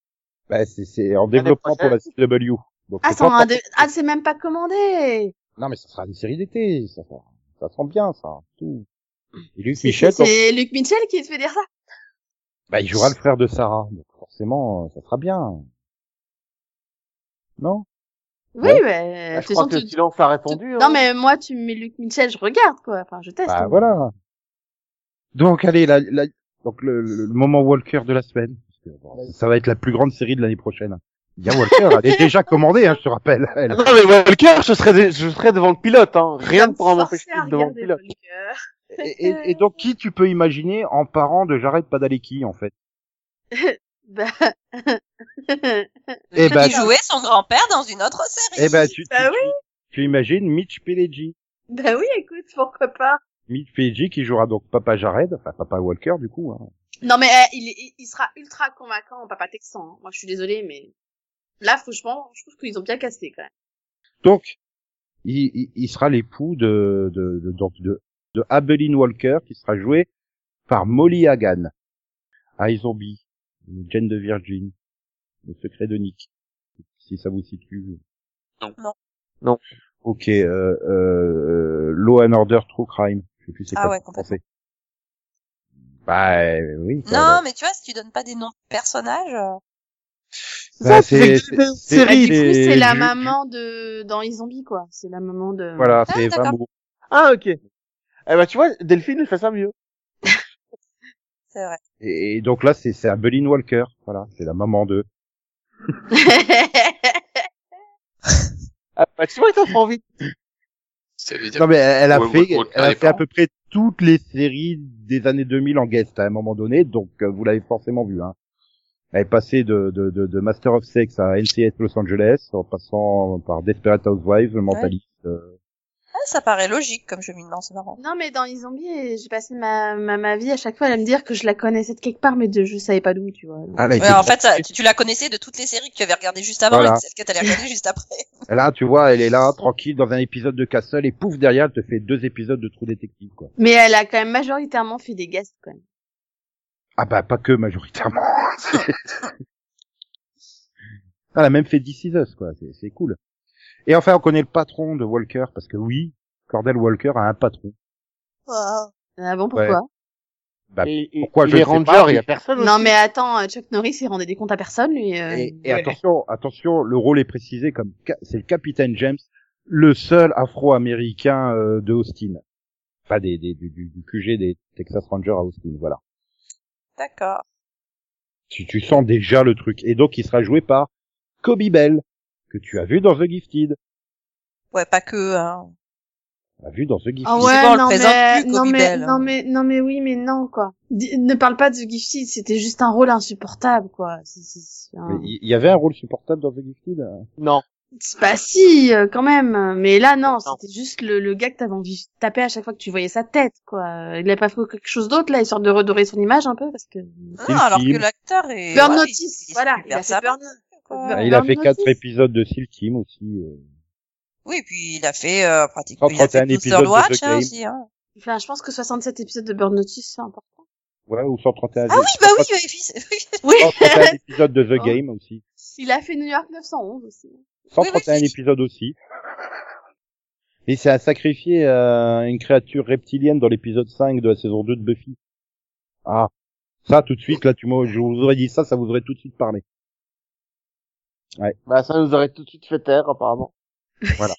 B: Bah, c'est, c'est en développement pour la CW. Donc,
D: Ah,
B: pas
D: ah, c'est même pas commandé.
B: Non, mais ça sera une série d'été. Ça, ça, ça sent bien, ça. Tout. Et Luc
D: C'est
B: Michel,
D: c'est- c'est Luc Mitchell qui te fait dire ça?
B: bah, il jouera le frère de Sarah. Donc, forcément, euh, ça sera bien. Non?
D: Oui,
B: Ouais.
D: mais
C: Bah, je crois que
D: tu-
C: le silence a répondu.
D: Non
C: hein.
D: mais moi tu me mets Luc Mitchell, je regarde quoi. Enfin je teste.
B: Bah,
D: hein.
B: voilà. Donc, allez, la, la- donc, le, le- le moment Walker de la semaine. Bon, ça va être la plus grande série de l'année prochaine. Il y a Walker, elle est déjà commandée, hein, je te rappelle. Elle.
C: Non, mais Walker, je serais, je serais devant le pilote, hein. Rien ne pourra m'empêcher devant le pilote.
B: Et, et- et donc, qui tu peux imaginer en parent de Jared Padalecki, en fait?
D: Bah...
B: Eh ben,
E: Il jouait son grand-père dans une autre série.
B: eh ben, tu, tu,
D: Bah oui.
B: tu, tu imagines Mitch Pileggi.
D: bah oui, écoute, pourquoi pas.
B: Mitch Pileggi qui jouera donc Papa Jared, enfin Papa Walker du coup. Hein.
D: Non mais euh, il, il sera ultra convaincant en papa texan. hein. Moi je suis désolée mais là franchement, je trouve qu'ils ont bien cassé quand même.
B: Donc, il, il, il sera l'époux de, de, de, donc de, de Abeline Walker qui sera joué par Molly Hagan. iZombie, Jane de Virgin, Le secret de Nick. Si ça vous situe.
F: Non.
E: Non.
C: Non.
B: Ok, euh, euh, Law and Order True Crime. Je sais plus c'est
E: Ah
B: quoi
E: ouais,
B: en
E: complètement.
B: Bah euh, oui.
E: Non, mais tu vois, si tu donnes pas des noms de personnages, euh,
B: bah, c'est
C: c'est-
B: c'est-
D: Bah, du coup, c'est la maman de dans les zombies quoi. C'est la maman de.
B: Voilà,
E: Ah,
B: c'est vraiment.
C: Ah, ok. Eh ben, tu vois, Delphine, elle fait ça mieux.
E: c'est vrai.
B: Et, et donc là, c'est c'est Abeline Walker. Voilà, c'est la maman de.
C: Ah, bah, tu vois, ça prend envie.
F: Ça veut dire
B: Non mais elle, elle a fait,
F: ouais,
B: elle a fait à peu près toutes les séries des années 2000 en guest à un moment donné, donc euh, vous l'avez forcément vu. Hein. Elle est passée de, de, de, de Master of Sex à NCS Los Angeles, en passant par Desperate Housewives, Le Mentalist. euh,
E: Ah, ça paraît logique comme cheminement, c'est marrant.
D: non mais dans les zombies, j'ai passé ma, ma ma vie à chaque fois à me dire que je la connaissais de quelque part, mais de je savais pas d'où, tu vois.
B: Ah,
E: Ouais, en fait, ça, tu, tu la connaissais de toutes les séries que tu avais regardées juste avant
B: Voilà.
E: et celles que t'allais regarder juste après.
B: Et Là, tu vois, elle est là, tranquille, dans un épisode de Castle, et pouf, derrière, elle te fait deux épisodes de True Detective, quoi.
D: Mais elle a quand même majoritairement fait des guests quand même.
B: Ah bah, pas que, majoritairement. elle a même fait This Is Us, quoi, c'est c'est cool. Et enfin, on connaît le patron de Walker, parce que oui, Cordell Walker a un patron.
E: Wow.
D: Ah bon, pourquoi?
B: Bah,
C: Et, et-
B: pourquoi,
C: et
B: je
C: les
B: ne sais
C: Rangers,
B: pas,
C: il y a
B: mais-
C: personne
D: Non
C: aussi.
D: mais attends, euh, Chuck Norris il rendait des comptes à personne lui. euh,
B: Et, et
D: ouais.
B: attention, attention, le rôle est précisé comme c'est le capitaine James, le seul Afro-américain euh, de Austin. Enfin, des, des, du, du du QG des Texas Rangers à Austin, voilà.
E: D'accord.
B: Tu, tu sens déjà le truc. Et donc, il sera joué par Kobe Bell, que tu as vu dans The Gifted.
E: Ouais, pas que, hein.
B: Tu as vu dans The Gifted.
D: Ah ouais, non mais,
E: plus,
D: non mais,
E: Bell,
D: non
E: hein.
D: mais, non mais oui, mais non quoi. Ne parle pas de The Gifted, c'était juste un rôle insupportable quoi. Un-
B: il y avait un rôle supportable dans The Gifted. hein.
C: Non.
D: C'est pas si, euh, quand même. Mais là, non, c'était juste le, le gars que t'avais envie de taper à chaque fois que tu voyais sa tête, quoi. Il a pas fait quelque chose d'autre, là, histoire de redorer son image un peu, parce que...
E: Non,
B: le
E: alors
B: film.
E: que l'acteur est...
D: Burn
E: ouais,
D: Notice,
E: il- il
D: voilà, il a fait Burn-
B: Ah, il a fait quatre épisodes de Seal Team aussi. euh.
E: Oui, puis il a fait, euh, pratiquement, il a
B: 131
E: fait Booster
B: épisodes de The
E: Watch, hein,
B: Game.
E: aussi, hein.
D: Enfin, je pense que 67 épisodes de Burn Notice, c'est important.
B: Ouais, ou 131,
E: Ah oui, bah oui, il avait fait, oui.
D: Oui,
B: 131 épisodes de The
D: Oh.
B: Game aussi.
D: il a fait New York 911 aussi.
B: 131
E: oui, si.
B: épisodes aussi. Et c'est à sacrifier euh, une créature reptilienne dans l'épisode 5 de la saison 2 de Buffy. Ah, ça tout de suite, là, tu m'aurais- je vous aurais dit ça, ça vous aurait tout de suite parlé.
C: Bah, ça nous aurait tout de suite fait taire, apparemment.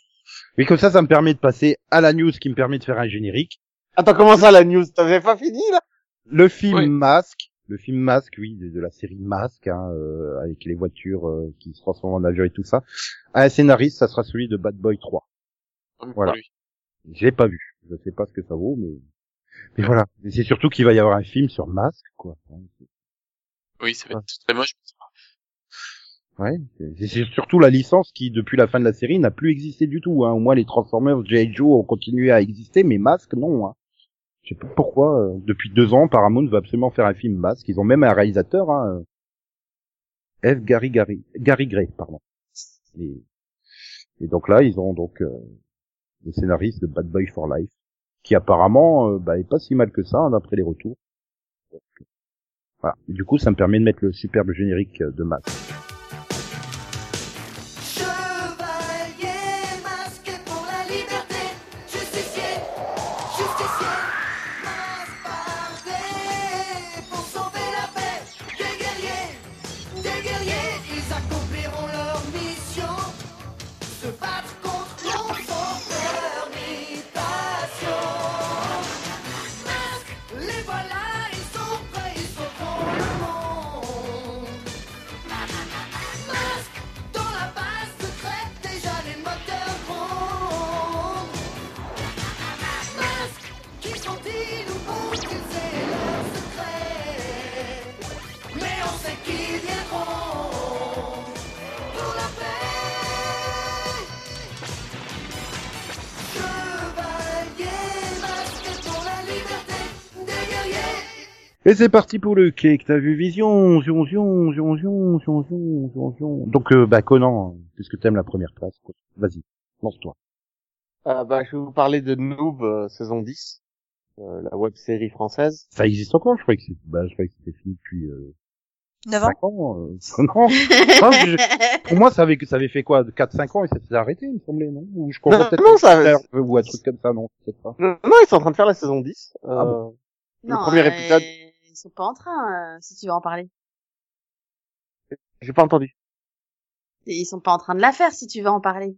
B: Mais comme ça, ça me permet de passer à la news qui me permet de faire un générique.
C: Attends, comment ça, la news? T'avais pas fini, là?
B: Le film
F: Oui.
B: Masque, le film Masque, oui, de, de la série Masque, hein, euh, avec les voitures euh, qui se transforment en avion et tout ça. Un scénariste, ça sera celui de Bad Boy 3.
F: Comme
B: Voilà. l'ai pas vu. Je sais pas ce que ça vaut, mais mais voilà. C'est surtout qu'il va y avoir un film sur Masque, quoi.
F: Oui, ça va être très moche.
B: Ouais. C'est surtout la licence qui, depuis la fin de la série, n'a plus existé du tout. Hein. Au moins, les Transformers, G.I. Joe ont continué à exister, mais Masque, non. Hein. Je sais pas pourquoi. euh, depuis deux ans, Paramount veut absolument faire un film Masque. Ils ont même un réalisateur, hein, euh, F. Gary Gary Gary Gray, pardon. Et, donc là, ils ont donc euh, le scénariste de Bad Boy for Life, qui apparemment euh, bah, est pas si mal que ça hein, d'après les retours. Donc, voilà. Du coup, ça me permet de mettre le superbe générique euh, de Masque. Et c'est parti pour le cake, t'as vu Vision, Zion, Zion, Zion, Zion, Zion, Zion, Zion. Donc, euh, bah, Conan, puisque t'aimes la première place, vas-y, lance-toi.
C: Ah bah, je vais vous parler de Noob, euh, saison 10, euh, la web-série française.
B: Ça existe encore, je crois que c'est, bah, je crois que c'était fini depuis, euh...
E: 9 ans.
B: 5 ans, euh... non. Pour moi, ça avait, ça avait fait quoi, 4-5 ans, et ça s'est arrêté, il me semblait, non? Ou je comprends peut-être
C: non, ça...
B: ou un truc comme ça, non.
C: Non, ils sont en train de faire la saison 10. Euh,
B: ah.
C: Le premier épisode
D: ils sont pas en train, euh, si tu veux en parler.
C: J'ai pas entendu.
D: Et Ils sont pas en train de la faire, si tu veux en parler.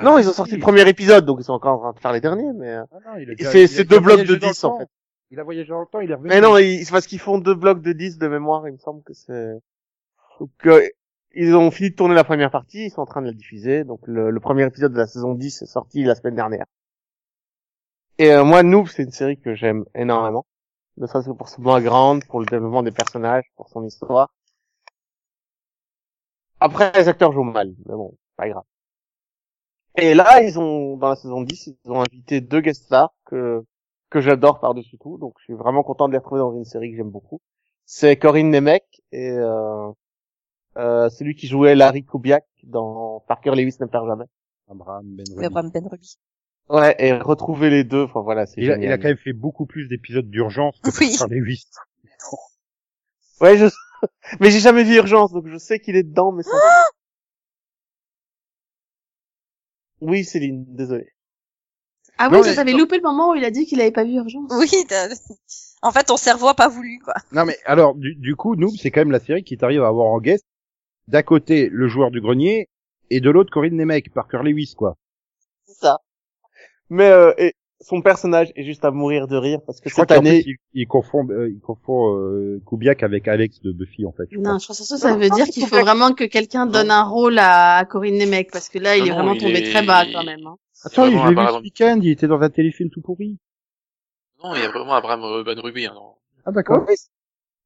C: non,
B: Ah,
C: ils ont
B: si,
C: sorti le premier épisode, donc ils sont encore en train de faire les derniers, mais... euh,
B: Ah non,
C: c'est- deux blocs de
B: voyagé dans le
C: 10, en fait.
B: Il a voyagé dans le temps, il est revenu.
C: Mais non, c'est parce qu'ils font deux blocs de 10 de mémoire, il me semble que c'est... Donc, euh, ils ont fini de tourner la première partie, ils sont en train de la diffuser, donc le, le premier épisode de la saison 10 est sorti la semaine dernière. Et euh, moi, Noob, c'est une série que j'aime énormément. Ne serait-ce que pour son background, pour le développement des personnages, pour son histoire. Après, les acteurs jouent mal, mais bon, pas grave. Et là, ils ont, dans la saison 10, ils ont invité deux guest stars que, que j'adore par-dessus tout, donc je suis vraiment content de les retrouver dans une série que j'aime beaucoup. C'est Corinne Nemec et euh, euh, celui qui jouait Larry Kubiak dans Parker Lewis ne perd jamais.
B: Abraham Ben Ruby.
E: Abraham Ben Ruby.
C: Ouais, et retrouver les deux, enfin voilà, c'est
B: Il a,
C: génial.
B: il a quand même fait beaucoup plus d'épisodes d'urgence que
E: Oui.
B: par les 8.
C: Ouais, je... mais j'ai jamais vu Urgence, donc je sais qu'il est dedans, mais ça... oui, Céline, désolé.
D: Ah
B: Non,
D: oui,
B: mais-
D: j'avais loupé le moment où il a dit qu'il avait pas vu Urgence.
E: Oui, t'as- en fait, ton cerveau a pas voulu, quoi.
B: Non mais alors du, du coup Noob c'est quand même la série qui t'arrive à avoir en guest d'un côté le joueur du grenier et de l'autre Corinne Nemec, Parker Lewis quoi.
C: C'est ça. Mais euh, et son personnage est juste à mourir de rire parce que
B: Je
C: cette année,
B: il, il confond euh, il confond euh, Kubiak avec Alex de Buffy en fait. je crois.
D: Non, je pense que ça, ça veut dire qu'il faut vraiment que quelqu'un donne un rôle à Corinne Nemec, parce que là, il
F: Non,
D: est vraiment
F: il
D: tombé
F: est-
D: très bas quand même. hein.
B: Attends, je l'ai vu
F: Abraham-
B: ce week-end, il était dans un téléfilm tout pourri.
F: Non, il y a vraiment Abraham euh, Ben Ruby. Hein, non.
B: Ah d'accord.
C: Oui,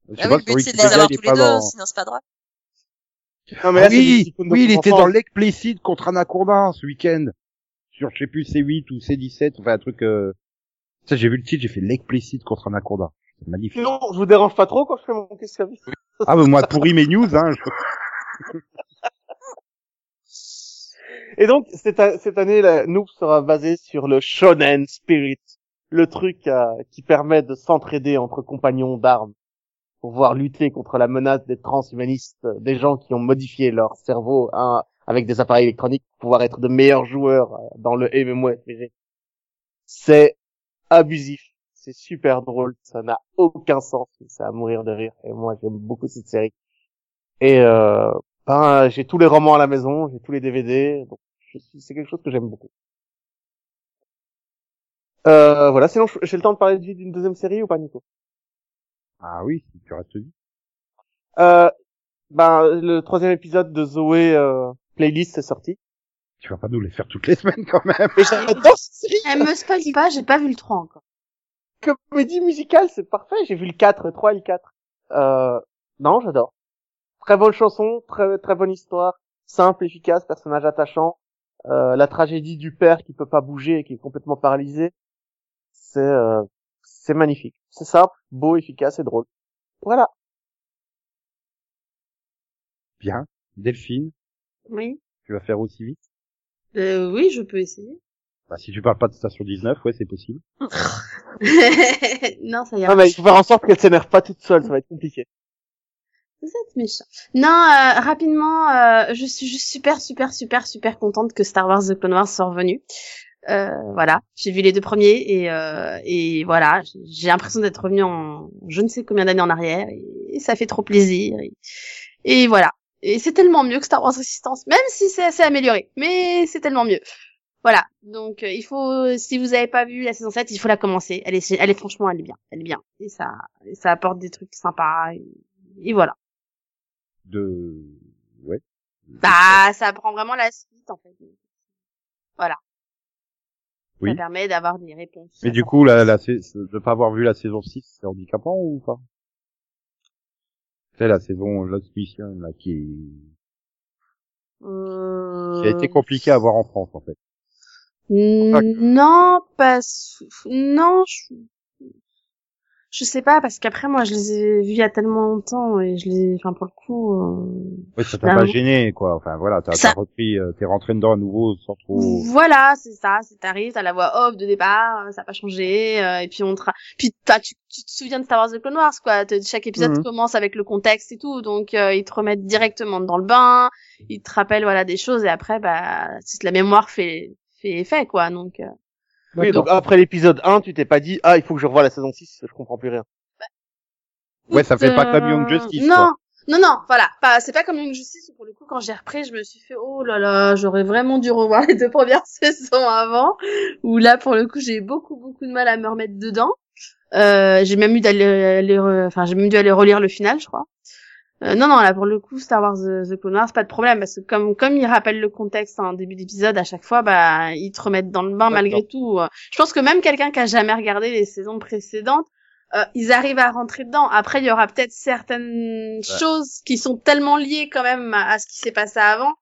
B: Je
E: Ah
B: vois
E: oui,
B: que
E: le but,
B: sur
E: c'est de les
B: Wikipédia,
E: avoir
B: il est
E: tous les deux,
B: dans-
E: sinon c'est pas drôle.
C: non, mais
B: Ah
C: là,
B: oui, il était dans l'explicite contre Anaconda ce week-end. Sur, je sais plus, C8 ou C17, enfin un truc, euh... Ça, j'ai vu le titre, j'ai fait l'explicite contre Anaconda. C'est magnifique.
C: Sinon, je vous dérange pas trop quand je fais mon quiz service.
B: Ah, mais moi, pourri mes news, hein. je-
C: Et donc, cette, cette année, la Noob sera basée sur le Shonen Spirit. Le truc euh, qui permet de s'entraider entre compagnons d'armes. Pour pouvoir lutter contre la menace des transhumanistes, des gens qui ont modifié leur cerveau hein, avec des appareils électroniques pour pouvoir être de meilleurs joueurs euh, dans le MMORPG. C'est abusif. C'est super drôle. Ça n'a aucun sens. C'est à mourir de rire. Et moi, j'aime beaucoup cette série. Et euh, ben, j'ai tous les romans à la maison, j'ai tous les DVD, donc c'est quelque chose que j'aime beaucoup. Euh, voilà, sinon j'ai le temps de parler d'une deuxième série ou pas, Nico?
B: Ah oui, si tu restes vite.
C: euh, Ben, le troisième épisode de Zoé euh, Playlist est sorti.
B: Tu vas pas nous les faire toutes les semaines quand même.
C: Mais j'adore cette série
D: Elle me spoil pas, j'ai pas vu le 3 encore.
C: Comédie musicale, c'est parfait, j'ai vu le 4, le 3 et le 4. Euh, non, j'adore. Très bonne chanson, très, très bonne histoire, simple, efficace, personnage attachant. Euh, la tragédie du père qui peut pas bouger et qui est complètement paralysé. C'est euh, c'est magnifique. C'est simple, beau, efficace et drôle. Voilà.
B: Bien. Delphine,
D: Oui.
B: tu vas faire aussi vite?
D: Euh, oui, je peux essayer.
B: Bah, si tu parles pas de station 19, ouais, c'est possible.
D: non, ça ira.
C: Non mais il faut faire en sorte qu'elle s'énerve pas toute seule, ça va être compliqué.
D: Vous êtes méchant. Non, euh, rapidement, euh, je suis juste super, super, super, super contente que Star Wars The Clone Wars soit revenu. Euh, voilà, j'ai vu les deux premiers et, euh, et voilà, j'ai l'impression d'être revenu en je ne sais combien d'années en arrière et, ça fait trop plaisir. Et, et voilà, et c'est tellement mieux que Star Wars Resistance, même si c'est assez amélioré, mais c'est tellement mieux. Voilà, donc euh, il faut, si vous avez pas vu la saison 7, il faut la commencer. Elle est, elle est franchement, elle est bien, elle est bien, et ça, et ça apporte des trucs sympas. Et, et voilà.
B: De, ouais.
D: Bah, ça prend vraiment la suite, en fait. Voilà.
B: Oui.
D: Ça permet d'avoir des réponses.
B: Mais du coup, la, la, de pas avoir vu la saison 6, c'est handicapant ou pas? C'est la saison Lost Mission, là, qui, est-
D: Euh...
B: qui a été compliquée à voir en France, en fait.
D: Non, parce... Non, je... Je sais pas, parce qu'après, moi, je les ai vus il y a tellement longtemps, et je les, enfin, pour le coup, euh,
B: Ouais, ça t'a
D: Bah,
B: pas gêné, quoi. Enfin, voilà, t'as
D: Ça-
B: repris, euh, t'es rentré dedans à nouveau sans trop...
D: Voilà, c'est ça. C'est t'arrives, t'as la voix off de départ, euh, ça n'a pas changé, euh, et puis on te, ra- puis tu, tu te souviens de Star Wars The Clone Wars, quoi. Chaque épisode
B: Mhm.
D: commence avec le contexte et tout, donc euh, ils te remettent directement dans le bain, ils te rappellent voilà des choses, et après, bah, la mémoire fait fait effet, quoi. Donc, euh,
C: Oui, donc après l'épisode 1, tu t'es pas dit, ah, il faut que je revoie la saison 6, je comprends plus rien.
B: Ouais, ça fait pas
D: euh,
B: comme Young Justice,
D: Non.
B: quoi.
D: Non, non, voilà. Pas, c'est pas comme Young Justice où pour le coup, quand j'ai repris, je me suis fait, oh là là, j'aurais vraiment dû revoir les deux premières saisons avant. Où là, pour le coup, j'ai eu beaucoup, beaucoup de mal à me remettre dedans. Euh, j'ai même eu d'aller, enfin, j'ai même dû aller relire le final, je crois. Euh, non, non, là, pour le coup, Star Wars The, The Clone Wars, pas de problème, parce que comme, comme ils rappellent le contexte en début d'épisode, à chaque fois, bah, ils te remettent dans le bain malgré tout. Je pense que même quelqu'un qui a jamais regardé les saisons précédentes, euh, ils arrivent à rentrer dedans. Après, il y aura peut-être certaines choses qui sont tellement liées quand même à, à ce qui s'est passé avant,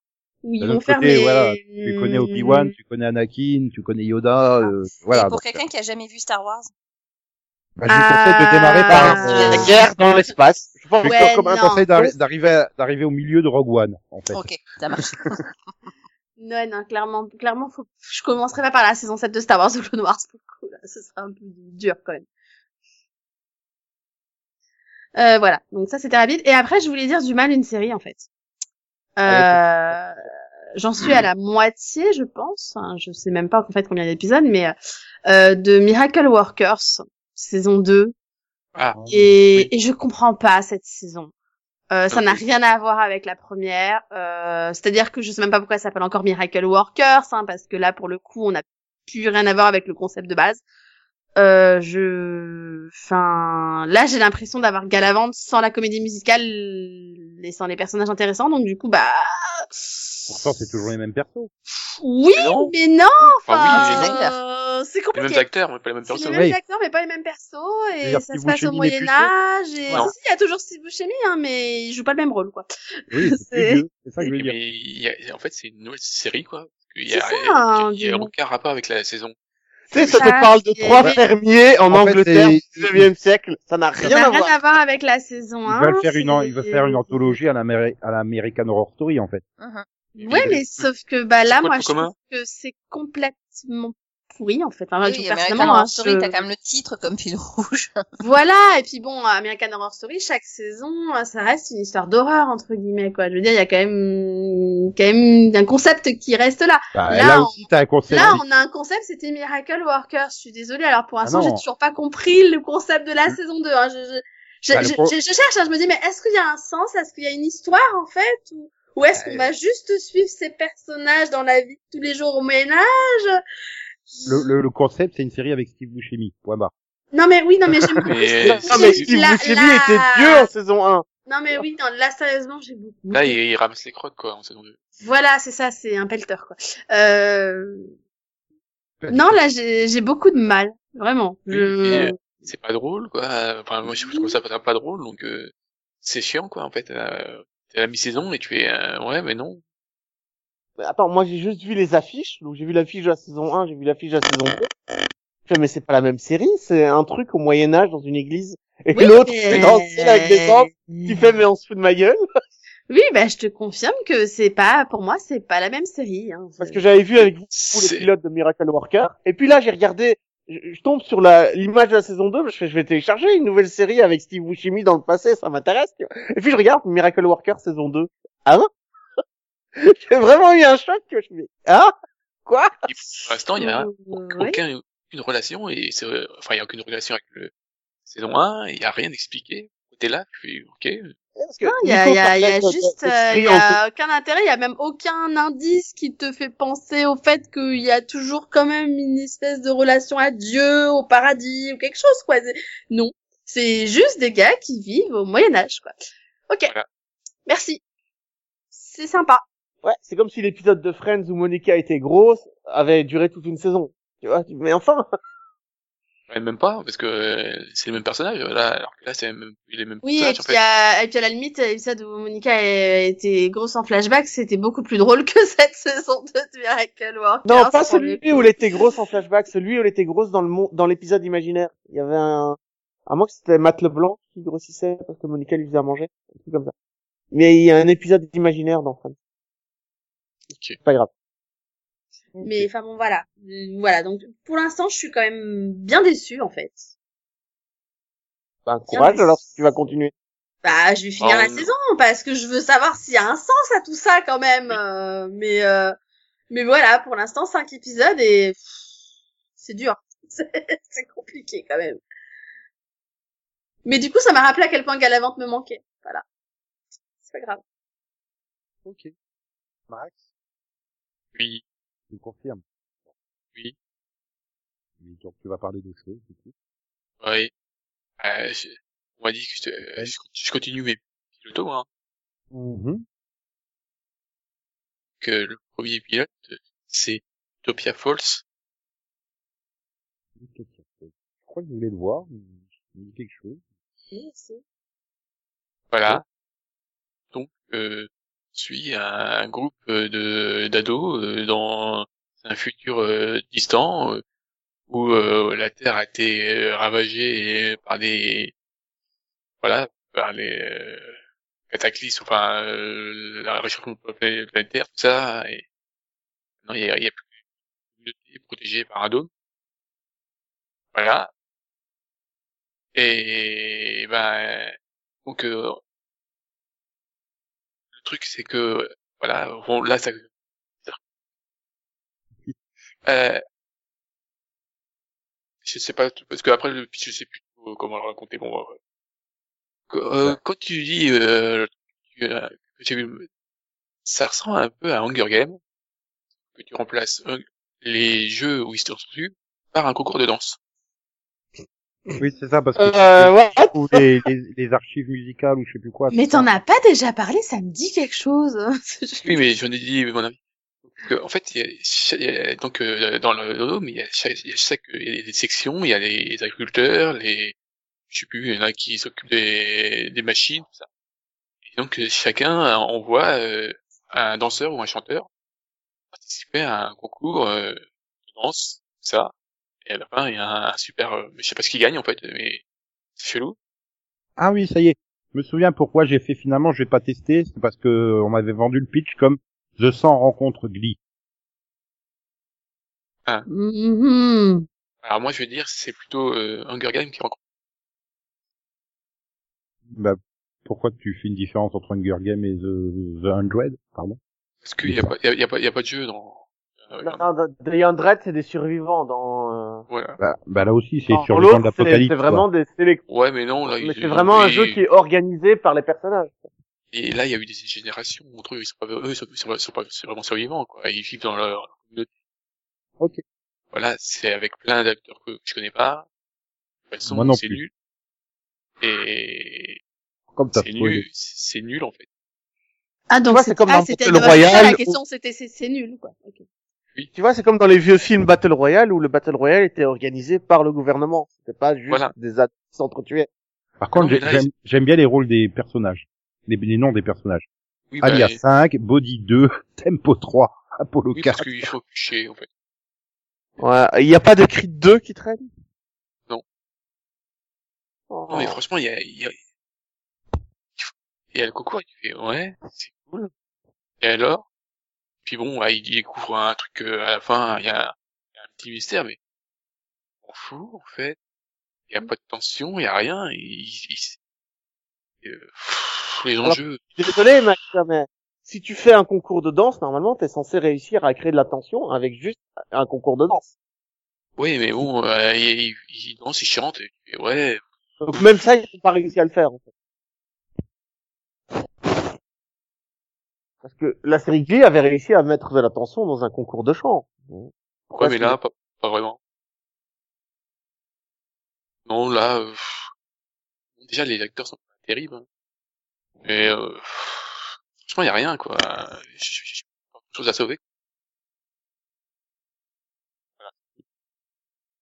D: où ils vont
B: autre
D: faire
B: côté,
D: des...
B: voilà, Tu connais Obi-Wan, tu connais Anakin, tu connais Yoda, euh, voilà.
E: Et pour
B: donc,
E: quelqu'un qui a jamais vu Star Wars,
B: bah, je vous conseille de démarrer
D: Ah,
B: par...
E: euh,
C: La guerre dans l'espace. Je pense
B: Je
D: Ouais,
B: comme un
D: non.
B: conseil d'arri- d'arriver d'arriver au milieu de Rogue One, en fait?
E: ok, ça marche.
D: Non, non, clairement, clairement, faut... je commencerai pas par la saison 7 de Star Wars The Clone Wars, pour le coup, là, ce sera un peu dur quand même. Euh, voilà, donc ça c'était rapide. Et après, je voulais dire du mal d'une série, en fait. Euh, j'en suis à la moitié, je pense. Enfin, je sais même pas en fait combien d'épisodes, mais euh, de Miracle Workers, saison 2.
F: Ah,
D: Et,
F: Oui.
D: et je comprends pas cette saison. Euh, ça n'a rien à voir avec la première. Euh, C'est-à-dire que je sais même pas pourquoi ça s'appelle encore Miracle Workers, hein, parce que là, pour le coup, on n'a plus rien à voir avec le concept de base. Euh, je, enfin, là, j'ai l'impression d'avoir Galavante sans la comédie musicale et sans les personnages intéressants. Donc du coup, bah,
B: Pourtant, c'est toujours les mêmes persos.
D: oui,
F: Mais non.
D: mais non.
F: Enfin, oui,
E: mais
D: euh, c'est
F: les
D: compliqué.
F: mêmes acteurs, mais pas les mêmes personnes.
D: les mêmes
B: Oui.
D: acteurs, mais pas les mêmes persos, et ça
B: Steve
D: se passe au
B: Buscemi n'est plus
D: Moyen-Âge, et
F: Non.
D: si, il y a toujours Steve Buscemi, hein, mais il joue pas le même rôle, quoi.
B: Oui, c'est ça que je veux
F: Mais
B: dire.
F: y a- en fait, c'est une nouvelle série, quoi. Il y
D: C'est
F: a,
D: ça, hein,
F: il y a aucun rapport avec la saison.
C: Tu sais, ça te parle de trois
D: Ouais.
C: fermiers en, Angleterre du 19e siècle. Ça n'a
D: Ça
C: rien à
D: rien
C: voir.
D: à voir avec la saison
B: Il
D: 1.
B: va faire une, faire anthologie à l'Ameri- à l'American Horror Story, en fait.
D: Ouais, mais sauf que, bah, là, moi, je
F: commun?
D: trouve que c'est complètement pourri, en fait. Enfin,
E: Oui,
D: je-
E: American
D: personnellement,
E: Horror
D: hein,
E: Story,
D: je-
E: t'as quand même le titre comme fil rouge.
D: Voilà, et puis bon, American Horror Story, chaque saison, ça reste une histoire d'horreur, entre guillemets, quoi. Je veux dire, il y a quand même, quand même un concept qui reste là.
B: Bah,
D: Là,
B: là,
D: on-
B: aussi, t'as un concept.
D: Là, on a un concept, c'était Miracle Workers. Je suis désolée. Alors, pour l'instant,
B: Ah
D: j'ai toujours pas compris le concept de la saison 2. Hein. Je, je, je,
B: Bah, le
D: je-
B: pro-
D: je- je cherche, hein. je me dis, mais est-ce qu'il y a un sens? Est-ce qu'il y a une histoire, en fait Ou, ou est-ce qu'on va juste suivre ces personnages dans la vie de tous les jours au Moyen-Âge?
B: Le, le, le concept, c'est une série avec Steve Buscemi. Point barre.
D: Non, mais oui, non, mais j'aime beaucoup.
C: Non, mais. Steve
D: La-
C: Buscemi
D: la-
C: était Dieu en saison 1.
D: Non, mais oui, non, là, sérieusement, j'ai beaucoup.
F: Là, il, il ramasse les crottes, quoi, en saison 2.
D: Voilà, c'est ça, c'est un pelleteur, quoi. Euh... Non, là, j'ai j'ai beaucoup de mal. Vraiment. Je...
F: euh, c'est pas drôle, quoi. Enfin, moi, je trouve ça pas, pas drôle, donc euh, c'est chiant, quoi, en fait. Euh, T'es à la mi-saison et tu fais, euh, ouais, mais non.
C: Mais attends, moi j'ai juste vu les affiches. Donc j'ai vu l'affiche de la saison 1, j'ai vu l'affiche de la saison 2. Je fais, mais c'est pas la même série, c'est un truc au Moyen-Âge dans une église. Et
D: Oui,
C: l'autre,
D: mais-
C: c'est dans le ciel avec des tentes. Tu fais, mais on se fout de ma gueule.
D: Oui, bah, je te confirme que c'est pas, pour moi, c'est pas la même série. Hein.
C: Parce que j'avais vu avec vous les pilotes de Miracle Worker. Et puis là, j'ai regardé, je, je tombe sur la, l'image de la saison 2, je fais, je vais télécharger une nouvelle série avec Steve Buscemi dans le passé, ça m'intéresse. tu vois. Et puis je regarde Miracle Worker saison 2. Ah non? j'ai vraiment eu un choc, que je me dis, ah? Quoi?
F: Pour l'instant, il y a
D: Euh, oui.
F: aucun, aucune relation et c'est, enfin, il y a aucune relation avec le saison 1, il y a rien expliqué. T'es là, tu fais, ok.
C: Parce que
D: Non, il y a, y a, y a juste, euh, il a aucun intérêt, il y a même aucun indice qui te fait penser au fait qu'il y a toujours quand même une espèce de relation à Dieu, au paradis, ou quelque chose, quoi. Non. C'est juste des gars qui vivent au Moyen-Âge, quoi. Ok.
F: Voilà.
D: Merci. C'est sympa.
C: Ouais, c'est comme si l'épisode de Friends où Monica était grosse avait duré toute une saison. Tu vois, tu- mais enfin,
F: Même pas, parce que euh, c'est les mêmes personnages, là, alors que là, c'est même, les mêmes
D: Oui, et
F: en
D: puis,
F: fait.
D: à, et puis à la limite, l'épisode où Monica a- était grosse en flashback, c'était beaucoup plus drôle que cette saison 2 de Miracle Workers.
C: non, pas
D: le
C: celui où elle était grosse en flashback, celui où elle était grosse dans le mon- dans l'épisode imaginaire. Il y avait un, À moins que c'était Matt Leblanc qui grossissait parce que Monica lui faisait à manger, un truc comme ça. Mais il y a un épisode imaginaire dans Friends.
F: Ok.
C: C'est pas grave.
D: Mais enfin bon, voilà. Euh, Voilà, donc pour l'instant, je suis quand même bien déçue en fait.
C: Ben, courage
D: Bien.
C: alors si tu vas continuer.
D: Bah, je vais finir
F: Oh,
D: la
F: non.
D: saison parce que je veux savoir s'il y a un sens à tout ça quand même. euh, mais euh, mais voilà, pour l'instant, cinq épisodes et c'est dur. C'est c'est compliqué quand même. Mais du coup, ça m'a rappelé à quel point Galavante me manquait. Voilà. C'est pas grave.
B: Ok. Max,
F: Oui.
B: Tu me confirmes?
F: Oui.
B: Oui, Donc tu vas parler de choses, du coup?
F: Ouais. Euh, je- on m'a dit que je, euh, je, je continue mes pilotos, hein.
B: Mhm.
F: Que le premier pilote, c'est Utopia Falls.
B: Je crois que je voulais le voir, mais je me dis quelque chose.
D: Oui, c'est-
F: Voilà. Donc, euh, suit un groupe euh, de d'ados euh, dans un futur euh, distant où la Terre a été ravagée par des voilà par les cataclysmes, enfin la réchauffement pla- planétaire, tout ça. Et non, il y a, plus de protégée par un. Voilà. Et ben donc euh, truc c'est que voilà bon là ça euh, je sais pas parce que après je sais plus comment le raconter bon euh, euh, quand tu dis euh, que j'ai vu ça ressemble un peu à Hunger Games que tu remplaces les jeux où ils se dessus par un concours de danse
B: Oui, c'est ça, parce que
C: Euh, ouais.
B: ou les, les, les archives musicales ou je sais plus quoi.
D: Mais t'en as pas déjà parlé, ça me dit quelque chose.
F: oui mais j'en ai dit mon avis Donc, euh, en fait, il y a, cha- il y a- donc euh, dans le dôme, il y a chaque, il y a chaque il y a des sections, il y a les agriculteurs, les, je sais plus, il y en a qui s'occupent des, des machines, tout ça. Et donc euh, chacun envoie euh, un danseur ou un chanteur participer à un concours euh, de danse, tout ça. Et à la fin, il y a un super, euh, je sais pas ce qu'il gagne en fait, mais c'est chelou.
B: Ah oui, ça y est. Je me souviens pourquoi j'ai fait finalement, je vais pas tester, c'est parce que on m'avait vendu le pitch comme The 100 rencontre Glee.
D: Mhm.
F: Alors moi, je vais dire, c'est plutôt euh, Hunger Games qui rencontre.
B: Bah, pourquoi tu fais une différence entre Hunger Game et The, The 100 Pardon?
F: Parce qu'il y a pas, il y a, il y a pas, il y a pas de jeu dans. Euh,
C: Non, non, The c'est des survivants dans, euh,
F: Voilà.
B: Bah, bah là aussi, c'est
C: dans
B: sur le
C: l'autre,
B: temps de
C: c'est
B: l'apocalypse.
C: c'est vraiment des sélections.
F: Ouais, mais non, là,
C: Mais c'est vraiment un jeu qui est organisé par les personnages.
F: Et là, il y a eu des générations entre eux, ils sont pas, eux, ils sont, ils sont pas, ils sont pas c'est vraiment survivants, quoi. Ils vivent dans leur communauté.
B: Ok.
F: Voilà, c'est avec plein d'acteurs que je connais pas. De toute façon,
B: Moi non
F: c'est
B: plus.
F: nul. Et
B: Comme t'as
F: c'est nul, c'est nul, en fait.
D: Ah donc
C: c'est comme
D: ah,
C: dans
D: ça,
C: Royale
D: La question c'était c'est c'est nul quoi. Ok.
C: Tu vois, c'est comme dans les vieux films Battle Royale où le Battle Royale était organisé par le gouvernement. C'était pas juste
F: Voilà.
C: des adultes qui s'entretuaient.
B: Par contre, j'aime bien les rôles des personnages. Les, les noms des personnages.
F: Oui, bah,
B: Alias 5, Body 2, Tempo 3, Apollo
F: oui,
B: 4.
F: parce qu'il faut chier, en fait.
C: Ouais. Il y a pas de Creed 2 qui traîne?
F: Non.
C: Oh.
F: Non, mais franchement, il y a, il y a, il y a le concours, il fait, ouais, c'est cool. Et alors? Puis bon, ouais, il découvre un truc, euh, à la fin, il y a, un petit mystère, mais, on fout, en fait. Il y a pas de tension, il y a rien, il, il- euh, pff, les
C: Alors-
F: enjeux,
C: Je suis désolé, Max, mais si tu fais un concours de danse, normalement, t'es censé réussir à créer de la tension avec juste un concours de danse.
F: oui, mais bon, euh, il, il, danse, il chante, et, ouais,
C: Donc même ça, ils n'ont pas réussi à le faire. En fait. Parce que la série Glee avait réussi à mettre de la tension dans un concours de chant.
F: ouais, mais là, pas, pas vraiment. Non, là, euh, déjà, les acteurs sont pas terribles, hein. Mais, euh, franchement, il y a rien, quoi. J'ai pas grand chose à sauver.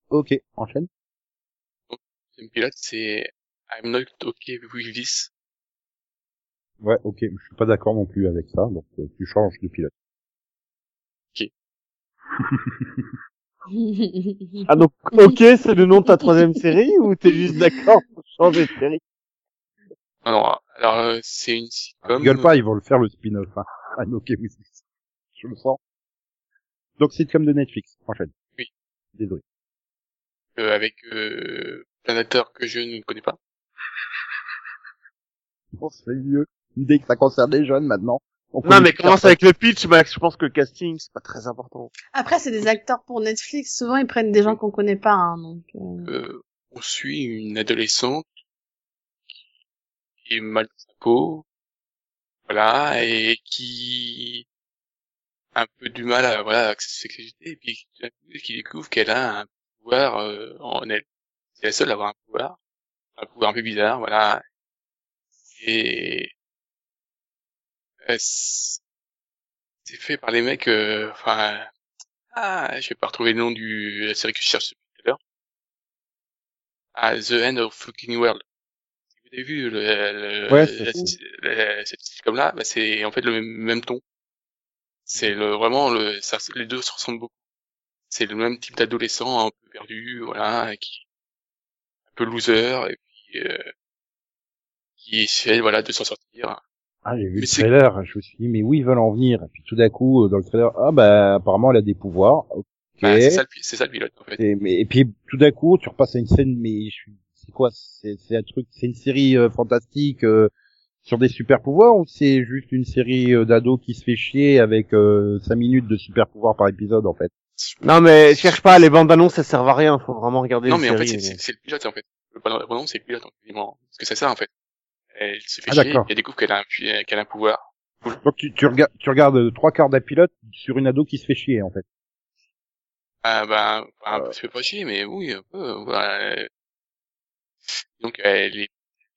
B: Ok, enchaîne.
F: Le pilote, c'est I'm not okay with this.
B: Ouais, ok, je suis pas d'accord non plus avec ça, donc euh, tu changes de pilote.
F: Ok.
C: Ah donc, ok, c'est le nom de ta troisième série ou t'es juste d'accord pour changer de série?
F: Non, non, alors euh, c'est une sitcom.
B: Gueule pas, ils vont le faire le spin-off. Hein. I'm okay with this. Je le sens. Donc sitcom de Netflix, prochaine.
F: Oui.
B: Désolé.
F: euh, avec euh, plein d'acteurs que je ne connais pas.
B: Bon, c'est mieux. Dès que ça concerne les jeunes maintenant. on
C: Non mais commence avec le pitch, Max. Je pense que le casting, c'est pas très important.
D: Après, c'est des acteurs pour Netflix. Souvent, ils prennent des gens qu'on connaît pas, hein, donc. euh,
F: Euh, on suit une adolescente qui est mal dans sa peau, voilà, et qui a un peu du mal à voilà avec sa sexualité, et puis qui découvre qu'elle a un pouvoir euh, en elle. C'est la seule à avoir un pouvoir, un pouvoir un peu bizarre, voilà. Et c'est fait par les mecs, euh, enfin, ah, je vais pas retrouver le nom du de la série que je cherche depuis tout à l'heure. Ah, The End of Fucking World. Si Vous avez vu le, le,
B: Ouais,
F: la- la- cette sitcom là, bah, c'est en fait le même, même ton. C'est le vraiment le, ça, les deux se ressemblent beaucoup. C'est le même type d'adolescent un peu perdu, voilà, qui un peu loser et puis euh, qui essaie voilà de s'en sortir.
B: Ah, j'ai vu
F: Mais
B: le trailer, je me suis dit, mais où ils veulent en venir? Et puis tout d'un coup, euh, dans le trailer, ah bah, apparemment, elle a des pouvoirs. Ok.
F: Bah, c'est ça, le ça pilote en fait.
B: Et, mais, et puis tout d'un coup, tu repasses à une scène, mais je suis, c'est quoi? C'est c'est un truc, c'est une série euh, fantastique euh, sur des super pouvoirs ou c'est juste une série euh, d'ados qui se fait chier avec euh, 5 minutes de super pouvoirs par épisode en fait?
C: Non mais cherche pas, les bandes annonces, ça sert à rien. Faut vraiment regarder
F: Non mais en fait c'est le pilote en fait. Le bon c'est le pilote en fait. Parce que c'est ça en fait. Elle se fait
B: Ah,
F: chier, elle découvre qu'elle a un pu- qu'elle a un pouvoir.
B: Donc tu, tu regardes, tu regardes euh, trois quarts d'un pilote sur une ado qui se fait chier en fait.
F: Ah ben, un
B: Euh.
F: peu, se fait pas chier, mais oui, un peu, euh, voilà. euh. Donc elle est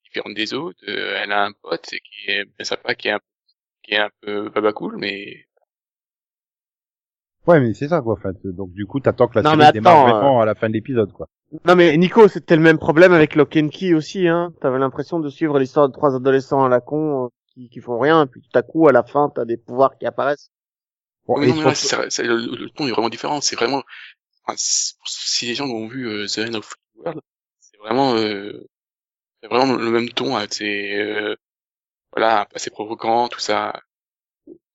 F: différente des autres, euh, elle a un pote qui est bien sympa, qui est un, qui est un peu baba cool, mais
B: Ouais, mais c'est ça quoi. Enfin, donc du coup, t'attends que la
C: Non,
B: série
C: mais
B: démarre
C: attends,
B: vraiment à la fin de l'épisode quoi.
C: Non mais Nico, c'était le même problème avec Lock and Key aussi, hein. T'avais l'impression de suivre l'histoire de trois adolescents à la con euh, qui, qui font rien, puis tout à coup, à la fin, t'as des pouvoirs qui apparaissent.
B: Bon, et
F: non, mais là,
B: surtout-
F: c'est- c'est- le, le ton est vraiment différent. C'est vraiment, enfin, si les gens ont vu euh, The End of the World, c'est vraiment, euh, c'est vraiment le même ton. Hein, c'est, euh, voilà, un passé provoquant, tout ça.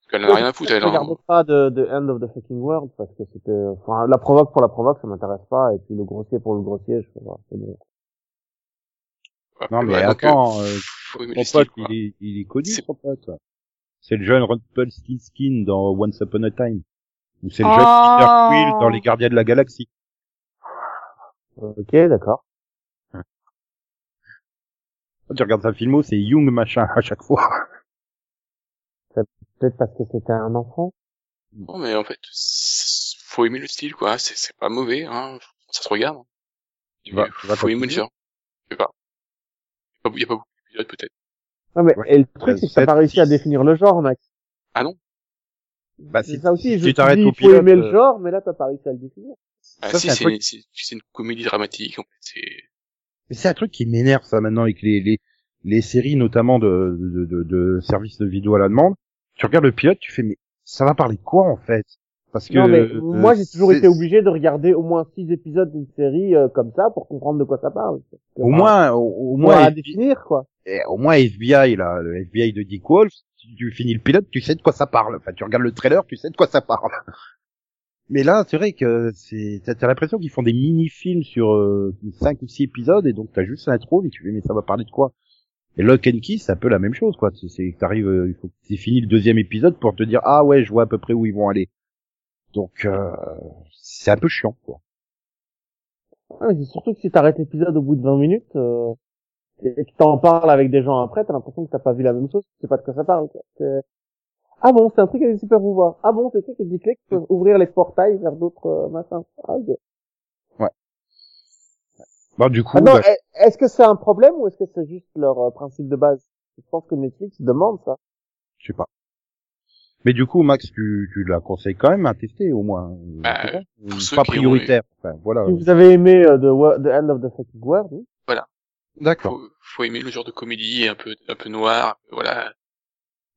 F: Qu'elle en a rien à foutre.
C: Je
F: Elle en...
C: regardais pas de, de End of the Fucking World parce que c'était, enfin, la provoque pour la provoque, ça m'intéresse pas, et puis le grossier pour le grossier, je sais pas, c'est bon.
B: Non mais
F: Ouais, euh,
B: attends, euh,
F: le style,
B: pote, il est, il est connu son pote. C'est le jeune Rumpelstiltskin dans Once Upon a Time. Ou c'est le
D: Oh.
B: jeune Peter Quill dans Les Gardiens de la Galaxie.
C: Ok, d'accord.
B: Quand tu regardes sa filmo, c'est Young machin à chaque fois.
C: Peut-être parce que c'était un enfant.
F: Non, mais en fait, faut aimer le style, quoi. C'est, c'est pas mauvais, hein. Ça se regarde.
B: Tu vas
F: faut aimer le genre. Je sais pas. Il y a pas, beaucoup d'épisodes, peut-être.
C: Non mais,
B: Ouais.
C: et le truc, c'est que t'as pas réussi à définir le genre, Max.
F: Ah non?
B: Bah,
C: C'est
B: si,
C: ça aussi,
B: si
C: je
B: tu
C: te
B: t'arrêtes
C: dis,
B: au
C: il faut aimer le
B: euh,
C: genre, mais là, t'as pas réussi à le définir.
F: Ah,
B: Ça,
F: si,
B: c'est un
F: c'est,
B: truc-
F: une, c'est, c'est une comédie dramatique, en fait. C'est,
B: Mais c'est un truc qui m'énerve ça maintenant avec les, les, les séries notamment de, de, de, de services de vidéo à la demande. Tu regardes le pilote, tu fais mais ça va parler de quoi en fait? Parce que
C: non mais,
B: euh,
C: moi, j'ai toujours été obligé de regarder au moins six épisodes d'une série euh, comme ça pour comprendre de quoi ça parle.
B: Au moins, au, au
C: moins à
B: FBI,
C: définir, quoi.
B: eh, au moins FBI là, le FBI de Dick Wolf, tu, tu finis le pilote, tu sais de quoi ça parle. Enfin, tu regardes le trailer, tu sais de quoi ça parle. Mais là, c'est vrai que c'est, t'as l'impression qu'ils font des mini-films sur euh, cinq ou six épisodes et donc t'as juste l'intro et tu fais mais ça va parler de quoi? Et Lock and Key, c'est un peu la même chose quoi. C'est, c'est t'arrives, euh, il faut t'aies fini le deuxième épisode pour te dire ah ouais, je vois à peu près où ils vont aller. Donc euh, c'est un peu chiant quoi.
C: Ouais, mais c'est surtout que si t'arrêtes l'épisode au bout de 20 minutes, euh, et que t'en parles avec des gens après, t'as l'impression que t'as pas vu la même chose, tu sais pas de quoi ça parle, quoi. C'est- Ah bon, c'est un truc avec des super pouvoirs. Ah bon, c'est un truc avec des clés qui peuvent ouvrir les portails vers d'autres euh, machins. Ah, ok.
B: Bon du coup,
C: Ah non,
B: bah,
C: est- est-ce que c'est un problème ou est-ce que c'est juste leur euh, principe de base? Je pense que Netflix demande ça.
B: je sais pas. Mais du coup, Max, tu, tu la conseilles quand même à tester au moins. euh,
F: Bah,
B: c'est ça
F: pour ceux
B: pas
F: qui ont
B: prioritaire. Enfin, voilà.
C: Si vous avez aimé euh, the, the End of the Fucking World, oui.
B: D'accord.
F: faut, faut aimer le genre de comédie un peu, un peu noir, un peu, voilà.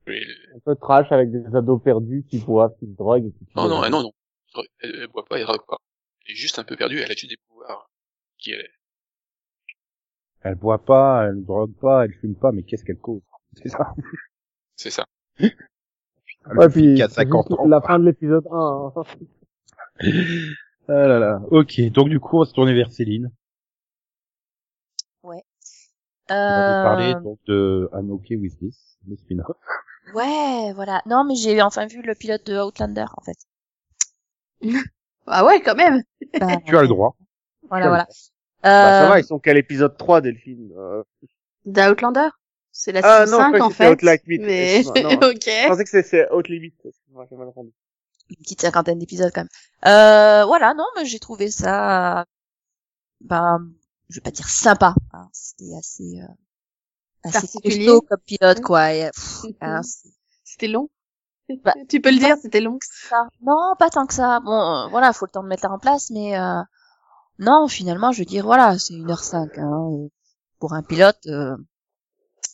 F: Et-
C: un peu trash avec des ados perdus qui boivent, qui se droguent. Et qui
F: Non, non, non, non. Elle, elle boit pas, elle drogue pas. est juste un peu perdue, elle a juste des pouvoirs. Qui est...
B: Elle boit pas, elle ne drogue pas, elle fume pas, mais qu'est-ce qu'elle cause? C'est ça.
F: C'est ça.
B: Elle
C: Ouais, puis
B: qu'à
C: c'est
B: 50
C: juste
B: ans.
C: la fin de l'épisode 1. hein.
B: Ah là là. Ok, donc du coup, on va se tourner vers Céline. On va vous parler
E: Euh,
B: donc de I'm Okay With This, le spin-off.
E: Ouais, voilà. Non, mais j'ai enfin vu le pilote de Outlander, en fait.
D: Ah ouais, quand même.
E: Bah,
B: Tu as le droit.
E: Voilà, voilà.
C: Bah, ça
E: Euh,
C: va, ils sont qu'à l'épisode 3 Delphine. Euh,
D: D'Outlander? C'est la
C: Ah,
D: saison
C: non,
D: 5
C: je croyais
D: en
C: que c'était
D: fait.
C: Outlack huit.
D: Mais
C: non.
D: ok.
C: Je pensais que c'est- c'est Haute Limit. Excuse-moi, j'ai mal entendu.
E: une petite cinquantaine d'épisodes quand même. Euh, voilà, non, mais j'ai trouvé ça, ben, je vais pas dire sympa. hein. C'était assez, euh, assez
D: Particulier.
E: costaud comme pilote, quoi. Et, pff, hein,
D: C'était long.
E: Bah,
D: tu peux le dire, c'était long.
E: ça. Non, pas tant que ça. Bon, euh, voilà, faut le temps de mettre là en place, mais euh, non, finalement, je veux dire, voilà, c'est 1h05. Hein, euh, pour un pilote, euh,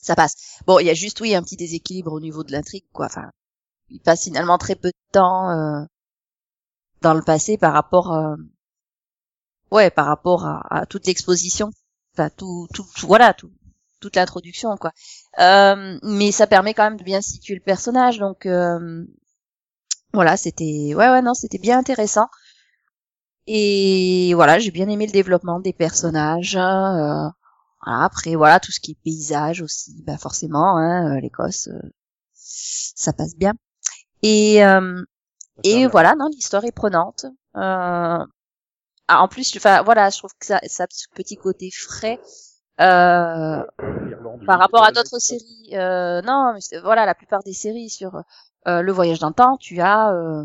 E: ça passe. Bon, il y a juste, oui, un petit déséquilibre au niveau de l'intrigue, quoi. Enfin, il passe finalement très peu de temps euh, dans le passé par rapport, euh, ouais, par rapport à, toute l'exposition. Enfin, tout, tout, tout- voilà, tout, toute l'introduction, quoi. Euh, mais ça permet quand même de bien situer le personnage, donc euh, voilà, c'était, ouais, ouais, non, c'était bien intéressant. Et voilà, j'ai bien aimé le développement des personnages. euh, voilà, après, voilà, tout ce qui est paysage aussi, bah forcément, hein, euh, l'Écosse, euh, ça passe bien. Et euh, et voilà, non, l'histoire est prenante. Euh, ah, en plus, enfin, voilà, je trouve que ça, ça a ce petit côté frais. Euh, par rapport à d'autres séries, euh, non, mais voilà, la plupart des séries sur euh, le voyage dans le temps, tu as, euh,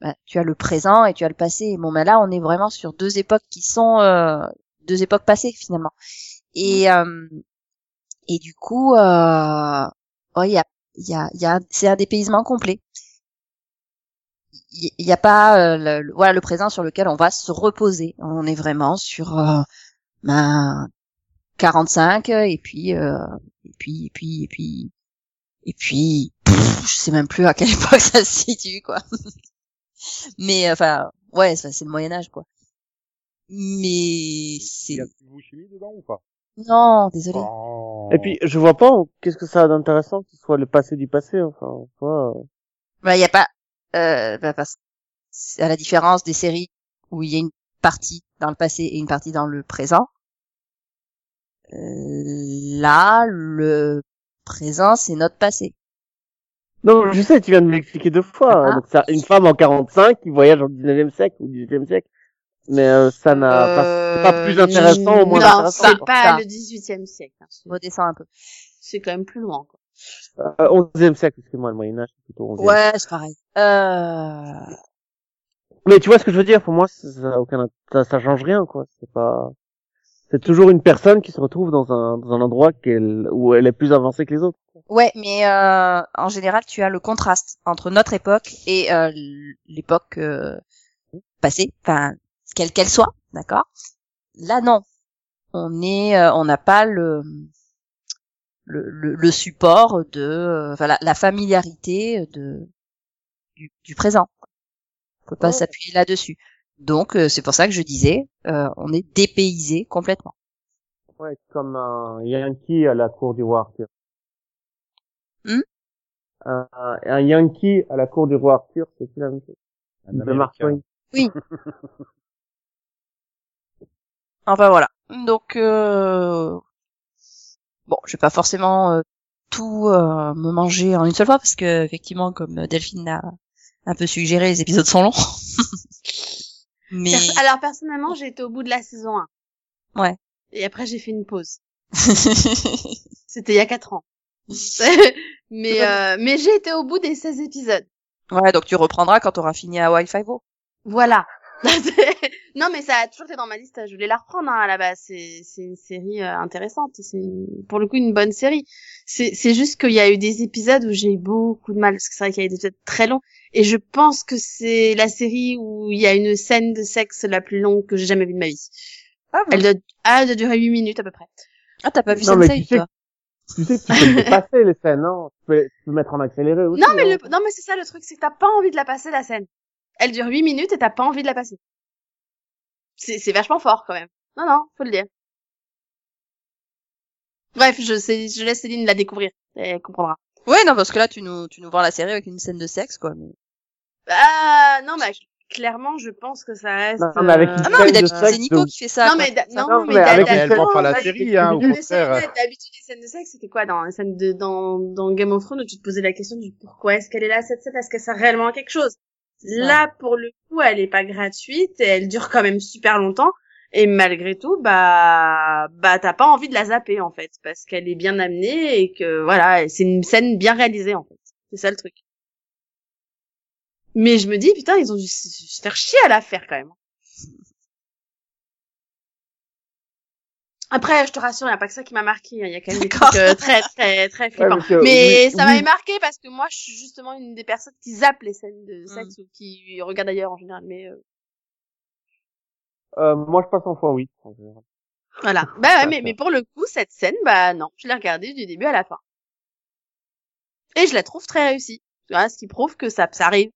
E: bah, tu as le présent et tu as le passé. Bon, mais là, on est vraiment sur deux époques qui sont euh, deux époques passées finalement. Et euh, et du coup, euh, ouais, y a, y a, y a, c'est un dépaysement complet. Il n'y a pas euh, le, le- voilà le présent sur lequel on va se reposer. On est vraiment sur ben, 45 et puis euh, et puis et puis et puis et puis pff, je sais même plus à quelle époque ça se situe quoi mais enfin ouais c'est le Moyen Âge quoi mais
B: Il
E: c'est
B: y a vous chimie dedans ou pas?
E: Non désolé
B: Oh.
C: Et puis, je vois pas qu'est-ce que ça a d'intéressant que ce soit le passé du passé, enfin, vois. euh.
E: bah il y a pas euh, bah, parce c'est à la différence des séries où il y a une partie dans le passé et une partie dans le présent euh, là le présent c'est notre passé
C: Non, je sais, tu viens de m'expliquer deux fois.
E: Ah.
C: Donc, c'est une femme en 45 qui voyage au 19e siècle ou 18e siècle. Mais euh, ça n'a pas, c'est pas plus intéressant ou moins
D: non, c'est pas
E: Ça.
D: le 18e siècle. hein. C'est-
E: redescend un peu
D: C'est quand même plus loin. Quoi.
C: Euh, 11e siècle, excuse-moi, le Moyen-Âge, c'est plutôt 11e.
E: ouais c'est pareil euh...
C: Mais tu vois ce que je veux dire, pour moi, ça, ça, aucun, ça, ça change rien, quoi. C'est pas, c'est toujours une personne qui se retrouve dans un, dans un endroit qu'elle, où elle est plus avancée que les autres.
E: Ouais, mais euh, en général, tu as le contraste entre notre époque et euh, l'époque euh, passée, enfin quelle qu'elle soit, d'accord? Là, non, on est, euh, on n'a pas le, le le, le support de, euh, enfin la, la familiarité de du, du présent. On peut pas
C: Ouais.
E: s'appuyer là-dessus. Donc euh, c'est pour ça que je disais, euh, on est dépaysé complètement.
C: Ouais, comme un Yankee à la cour du roi Arthur.
E: Hmm?
C: Un, un Yankee à la cour du roi Arthur, c'est la même chose. De Mark. Twain.
E: Enfin voilà. Donc euh... bon, je vais pas forcément euh, tout euh, me manger en une seule fois parce que effectivement, comme Delphine l'a un peu suggéré, les épisodes sont longs. Mais
D: Alors personnellement, j'ai été au bout de la saison 1.
E: Ouais.
D: Et après, j'ai fait une pause. C'était il y a 4 ans. mais euh, mais j'ai été au bout des 16 épisodes.
E: ouais, donc tu reprendras quand tu auras fini à Wi-Fi.
D: Voilà. non, mais ça a toujours été dans ma liste. Je voulais la reprendre hein, à la base. C'est c'est une série euh, intéressante. C'est pour le coup une bonne série. C'est c'est juste qu'il y a eu des épisodes où j'ai eu beaucoup de mal parce que c'est vrai qu'il y a eu des épisodes très longs. Et je pense que c'est la série où il y a une scène de sexe la plus longue que j'ai jamais vue de ma vie.
E: Ah,
D: Elle doit, ah, elle doit durer 8 minutes à peu près.
E: ah t'as pas vu
C: Non, mais
E: Sensei
C: tu sais
E: toi
C: Tu sais que tu peux dépasser les scènes, non? Tu peux, tu peux mettre en accéléré aussi.
D: Non, mais
C: hein.
D: le, non, mais c'est ça le truc, c'est que t'as pas envie de la passer la scène. Elle dure 8 minutes et t'as pas envie de la passer. C'est c'est vachement fort quand même. Non, non, faut le dire. Bref, je, sais, je laisse Céline la découvrir. Elle comprendra.
E: Ouais, non, parce que là, tu nous, tu nous vends la série avec une scène de sexe, quoi. mais-
D: Ah, non, mais clairement, je pense que ça reste.
C: Non, mais avec
D: euh,
C: une
E: Ah non, mais d'habitude, c'est Nico qui fait ça.
D: Non,
E: quoi.
D: mais, da- non,
C: Non,
D: mais,
C: mais
D: da-
C: avec
D: da-
C: elle prend
B: pas la série, hein, au contraire.
D: D'habitude, les scènes de sexe, c'était quoi dans les scènes de, dans, dans Game of Thrones où tu te posais la question du pourquoi est-ce qu'elle est là, cette scène, est-ce qu'elle sert réellement à quelque chose? Là, pour le coup, elle est pas gratuite elle dure quand même super longtemps. Et malgré tout, bah, bah, t'as pas envie de la zapper, en fait, parce qu'elle est bien amenée et que, voilà, c'est une scène bien réalisée, en fait. C'est ça le truc. Mais je me dis, putain, ils ont dû se faire chier à la faire, quand même. Après, je te rassure, il n'y a pas que ça qui m'a marqué. hein. Il y a quand même des trucs euh, très, très, très flippants. Mais
C: oui,
D: ça
C: oui.
D: m'avait marqué parce que moi, je suis justement une des personnes qui zappe les scènes de sexe ou qui regardent ailleurs en général. Mais euh,
C: Euh, moi, je passe en fois oui. en général.
D: voilà. Bah ouais, mais, mais pour le coup, cette scène, bah non, je l'ai regardée du début à la fin. Et je la trouve très réussie. Tu vois, ce qui prouve que ça, ça arrive.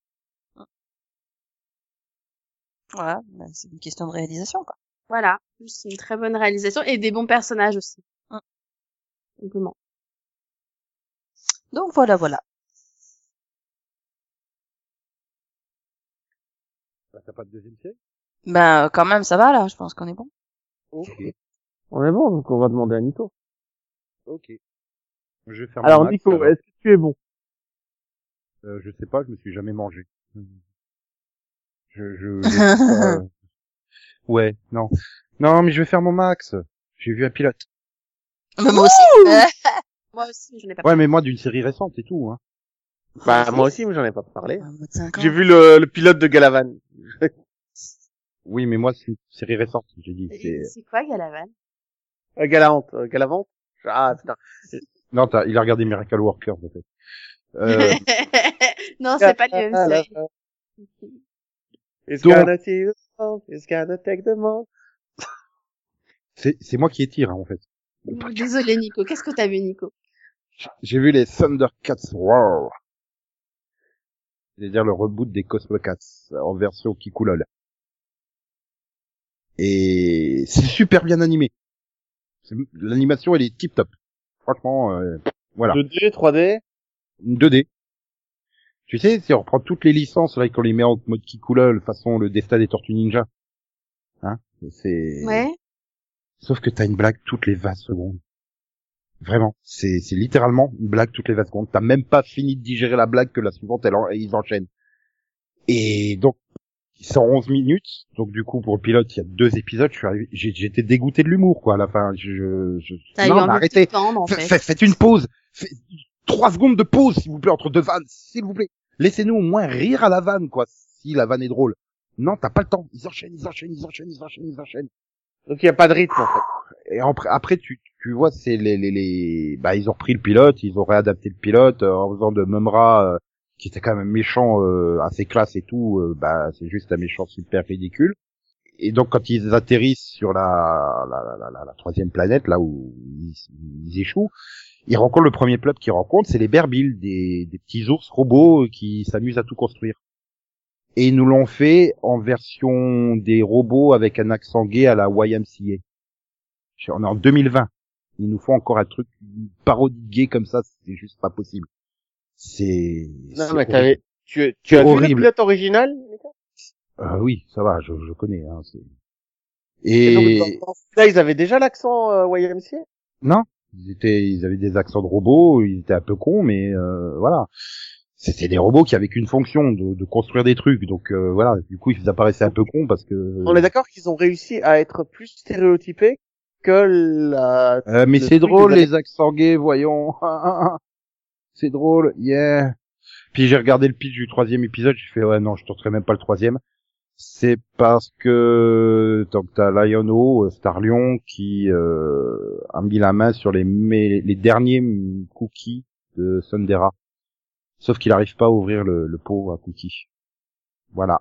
E: Voilà, bah, c'est une question de réalisation, quoi.
D: Voilà. C'est une très bonne réalisation et des bons personnages aussi. Simplement.
E: Donc voilà, voilà.
B: Bah, T'as pas de deuxième série
E: Ben, quand même, ça va, là. Je pense qu'on est bon.
B: Ok.
C: On est bon, donc on va demander à Nico.
B: Ok. Je vais faire
C: Alors
B: max,
C: Nico,
B: alors.
C: est-ce que tu es bon?
B: Euh, je sais pas, je me suis jamais mangé. Je, je, je- euh, ouais, non. Non, mais je vais faire mon max. J'ai vu un pilote.
E: Mais moi aussi.
D: Moi aussi, je n'ai pas.
B: Ouais, mais moi d'une série récente et tout, hein.
C: Bah moi aussi, mais j'en ai pas parlé.
E: ans.
C: J'ai vu le, le pilote de Galavan.
B: Oui, mais moi c'est une série récente, j'ai dit. C'est...
D: Quoi, Galavan?
C: Euh, Galavante, euh, Galavante? Ah putain.
B: Non, t'as, il a regardé Miracle Workers, en fait. Euh,
D: Non, c'est pas le même.
C: It's
B: Donc-
C: gonna see the it's gonna take the month.
B: C'est, c'est moi qui étire, hein, en fait.
D: Désolé, Nico. Qu'est-ce que t'as vu, Nico?
B: J'ai vu les Thundercats Roar. C'est-à-dire le reboot des Cosmocats en version Kikulol. Et c'est super bien animé. L'animation, elle est tip top. Franchement, euh, voilà.
C: 2D, 3D.
B: Une 2D. Tu sais, si on reprend toutes les licences, là, et qu'on les met en mode Kikulol, façon le destin des Tortues Ninja. Hein? C'est...
D: Ouais.
B: Sauf que t'as une blague toutes les 20 secondes. Vraiment. C'est, c'est littéralement une blague toutes les 20 secondes. T'as même pas fini de digérer la blague que la suivante, elle en- ils enchaînent. Et donc, c'est en 11 minutes. Donc, du coup, pour le pilote, il y a deux épisodes. J'étais dégoûté de l'humour, quoi, à la fin. Je, je, non, arrêtez.
D: en fait.
B: fa- Faites une pause. Trois secondes de pause, s'il vous plaît, entre deux vannes, s'il vous plaît. Laissez-nous au moins rire à la vanne, quoi, si la vanne est drôle. Non, t'as pas le temps. Ils enchaînent, ils enchaînent, ils enchaînent, ils enchaînent, ils enchaînent.
C: Donc il y a pas de rythme en fait.
B: Et après, tu, vois, c'est les, bah, ils ont repris le pilote, ils ont réadapté le pilote euh, en faisant de Mumra, euh, qui était quand même méchant, euh, assez classe et tout, bah, c'est juste un méchant super ridicule. Et donc, quand ils atterrissent sur la, la, la, troisième planète, là où ils, échouent, ils rencontrent le premier peuple qu'ils rencontrent, c'est les Berbil, des, des petits ours robots qui s'amusent à tout construire. Et ils nous l'ont fait en version des robots avec un accent gay à la YMCA. On est en 2020. Il nous faut encore un truc, une parodie gay comme ça, c'est juste pas possible. C'est...
C: Non
B: c'est
C: mais
B: horrible.
C: t'avais, tu, tu as vu le
B: Horrible.
C: pilote original
B: Euh, oui, ça va, je, je connais. Hein,
C: Et
B: Et
C: donc, dans- dans celui-là, ils avaient déjà l'accent euh, YMCA
B: non, ils étaient, ils avaient des accents de robots, ils étaient un peu cons, mais euh, voilà. C'était des robots qui avaient qu'une fonction de, de construire des trucs, donc euh, voilà. Du coup, ils apparaissaient un peu cons parce que.
C: On est d'accord qu'ils ont réussi à être plus stéréotypés que la...
B: Euh, mais c'est drôle les accents gays, voyons. c'est drôle, yeah. Puis j'ai regardé le pitch du troisième épisode, j'ai fait ouais non, je tenterai même pas le troisième. C'est parce que donc t'as Lionel, Star Lion, qui euh, a mis la main sur les les derniers cookies de Sundera. Sauf qu'il arrive pas à ouvrir le, le pot à cookies. Voilà.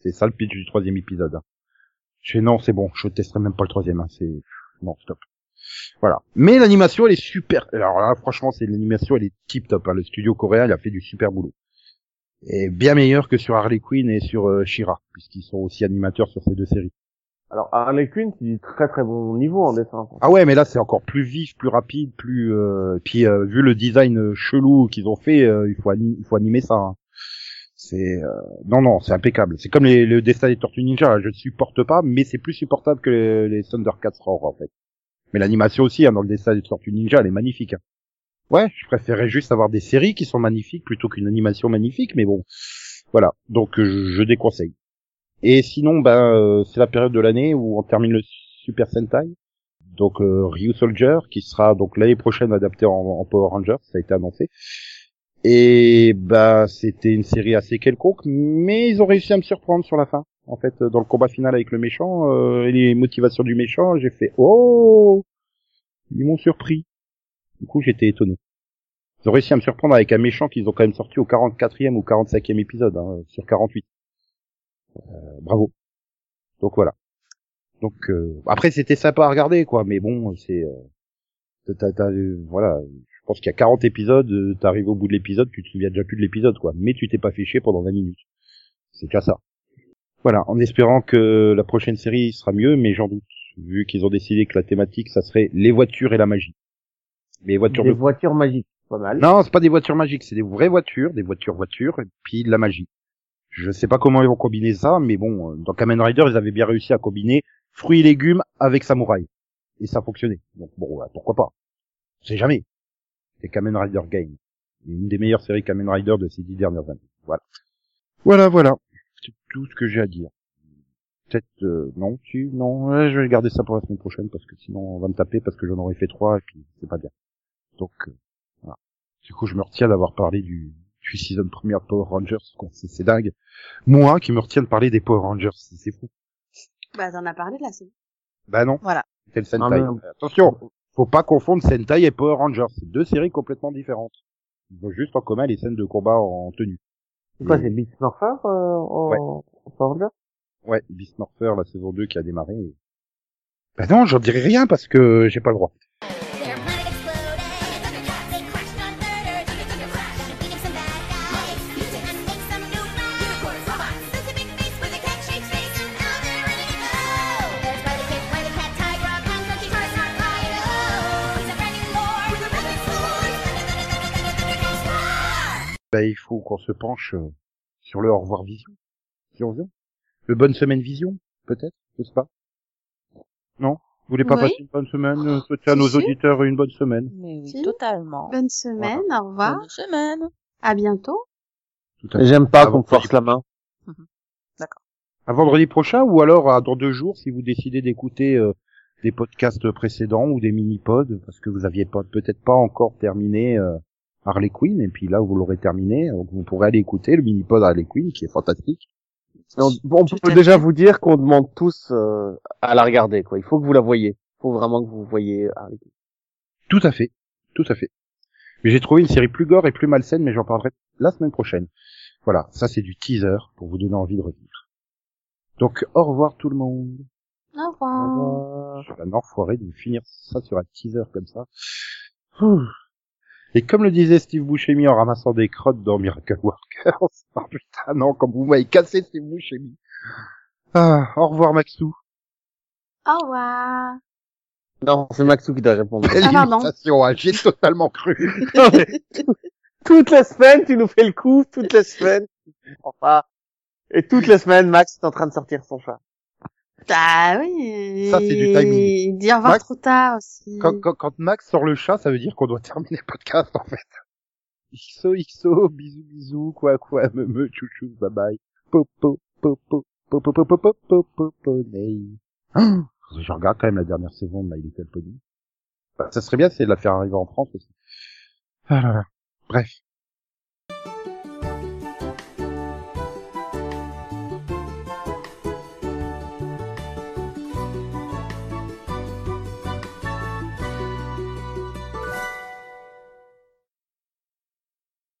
B: C'est ça le pitch du troisième épisode. Je fais non, c'est bon, je testerai même pas le troisième. hein, C'est non, stop. Voilà. Mais l'animation, elle est super. Alors là, franchement, c'est l'animation, elle est tip top. hein. Le studio coréen, il a fait du super boulot. Et bien meilleur que sur Harley Quinn et sur euh, She-Ra, puisqu'ils sont aussi animateurs sur ces deux séries.
C: Alors Harley Quinn, c'est du très très bon niveau en dessin.
B: Ah ouais, mais là c'est encore plus vif, plus rapide, plus. Euh... Puis euh, vu le design euh, chelou qu'ils ont fait, euh, il faut anim- il faut animer ça. hein. C'est euh, non non, c'est impeccable. C'est comme le dessin des Tortues Ninja. Je ne supporte pas, mais c'est plus supportable que les, Thundercats Roar en fait. Mais l'animation aussi hein, dans le dessin des Tortues Ninja, elle est magnifique. hein. Ouais, je préférais juste avoir des séries qui sont magnifiques plutôt qu'une animation magnifique, mais bon, voilà. Donc je, je déconseille. Et sinon, ben euh, c'est la période de l'année où on termine le Super Sentai. Donc euh, Ryu Soldier qui sera donc l'année prochaine adapté en, Power Rangers, ça a été annoncé. Et bah c'était une série assez quelconque, mais ils ont réussi à me surprendre sur la fin. En fait, dans le combat final avec le méchant euh, et les motivations du méchant, j'ai fait oh, ils m'ont surpris. Du coup, j'étais étonné. Ils ont réussi à me surprendre avec un méchant qu'ils ont quand même sorti au 44e ou 45e épisode hein, sur 48. Euh, bravo. Donc voilà. Donc euh, après c'était sympa à regarder quoi, mais bon c'est euh, t'as- t'as- voilà, je pense qu'il y a 40 épisodes, t'arrives au bout de l'épisode, tu te souviens déjà plus de l'épisode quoi, mais tu t'es pas fiché pendant 20 minutes. C'est déjà ça. Voilà, en espérant que la prochaine série sera mieux, mais j'en doute, vu qu'ils ont décidé que la thématique ça serait les voitures et la magie. Les voitures
C: Des
B: de
C: voitures magiques, pas mal.
B: non, c'est pas des voitures magiques, c'est des vraies voitures, des voitures voitures, et puis de la magie. Je sais pas comment ils vont combiner ça, mais bon, euh, dans Kamen Rider, ils avaient bien réussi à combiner fruits et légumes avec samouraï. Et ça fonctionnait. Donc bon, bah, pourquoi pas? On sait jamais. C'est Kamen Rider Game. Une des meilleures séries Kamen Rider de ces dix dernières années. Voilà. Voilà, voilà. C'est tout ce que j'ai à dire. Peut-être, euh, non, tu, non, je vais garder ça pour la semaine prochaine parce que sinon on va me taper parce que j'en aurais fait trois et puis c'est pas bien. Donc, euh, voilà. Du coup, je me retiens d'avoir parlé du, du season première de Power Rangers, quoi. C'est, dingue. Moi, qui me retiens de parler des Power Rangers, c'est, fou.
D: Bah, t'en as parlé là, c'est
B: Bah non.
E: Voilà.
B: C'est le Sentai.
C: Ah, mais-
B: Attention, faut pas confondre Sentai et Power Rangers. C'est deux séries complètement différentes. Ils ont juste en commun les scènes de combat en tenue.
C: C'est quoi, c'est Beast Morpher euh, en
B: Ouais.
C: en Power Rangers?
B: Ouais, Beast Morpher, la saison 2 qui a démarré. Bah non, j'en dirai rien parce que j'ai pas le droit. Bah il faut qu'on se penche euh, sur le au revoir vision. Si on veut. Le bonne semaine vision, peut-être, je sais pas. Non? Vous voulez pas
D: Oui.
B: passer une bonne semaine, euh, souhaiter à nos
D: si.
B: auditeurs une bonne semaine?
E: Mais oui,
D: Si.
E: totalement.
D: Bonne semaine, au revoir.
E: Bonne semaine.
D: À bientôt.
B: Tout à fait.
C: J'aime pas qu'on force la main.
B: À vendredi prochain ou alors à dans deux jours si vous décidez d'écouter euh, des podcasts précédents ou des mini-pods parce que vous aviez peut-être pas encore terminé euh, Harley Quinn et puis là vous l'aurez terminé donc vous pourrez aller écouter le mini-pod Harley Quinn qui est fantastique.
C: On, peut déjà vous dire qu'on demande tous euh, à la regarder, quoi. Il faut que vous la voyez. Il faut vraiment que vous voyez Harley Quinn.
B: Tout à fait, tout à fait. Mais j'ai trouvé une série plus gore et plus malsaine mais j'en parlerai la semaine prochaine. Voilà, ça c'est du teaser pour vous donner envie de revenir. Donc au revoir tout le monde.
D: Au revoir.
B: Je suis un enfoiré de finir ça sur un teaser comme ça. Ouh. Et comme le disait Steve Buscemi en ramassant des crottes dans Miracle Workers, ah putain non, comme vous m'avez cassé Steve Buscemi. Ah, au revoir Maxou.
D: Au revoir.
C: Non, c'est Maxou qui doit répondre.
B: Belle
D: Ah,
B: imitation, hein, j'ai totalement cru.
C: Non, mais tout- toutes les semaines, tu nous fais le coup, toutes les semaines. Enfin, et toutes les semaines, Max est en train de sortir son chat.
D: Ah oui.
B: Ça, c'est du timing.
D: Dire au revoir
B: Max,
D: trop tard aussi.
B: Quand, quand, quand Max sort le chat, ça veut dire qu'on doit terminer le podcast en fait. XO, XO, bisous, bisous, quoi, quoi, me, me, chouchou, bye bye. Popo, popo, popo, popo, popo, popo, poney. Ah, Je regarde quand même la dernière saison de My Little Pony. Bah, ça serait bien, c'est de la faire arriver en France aussi. Ah là là. Bref.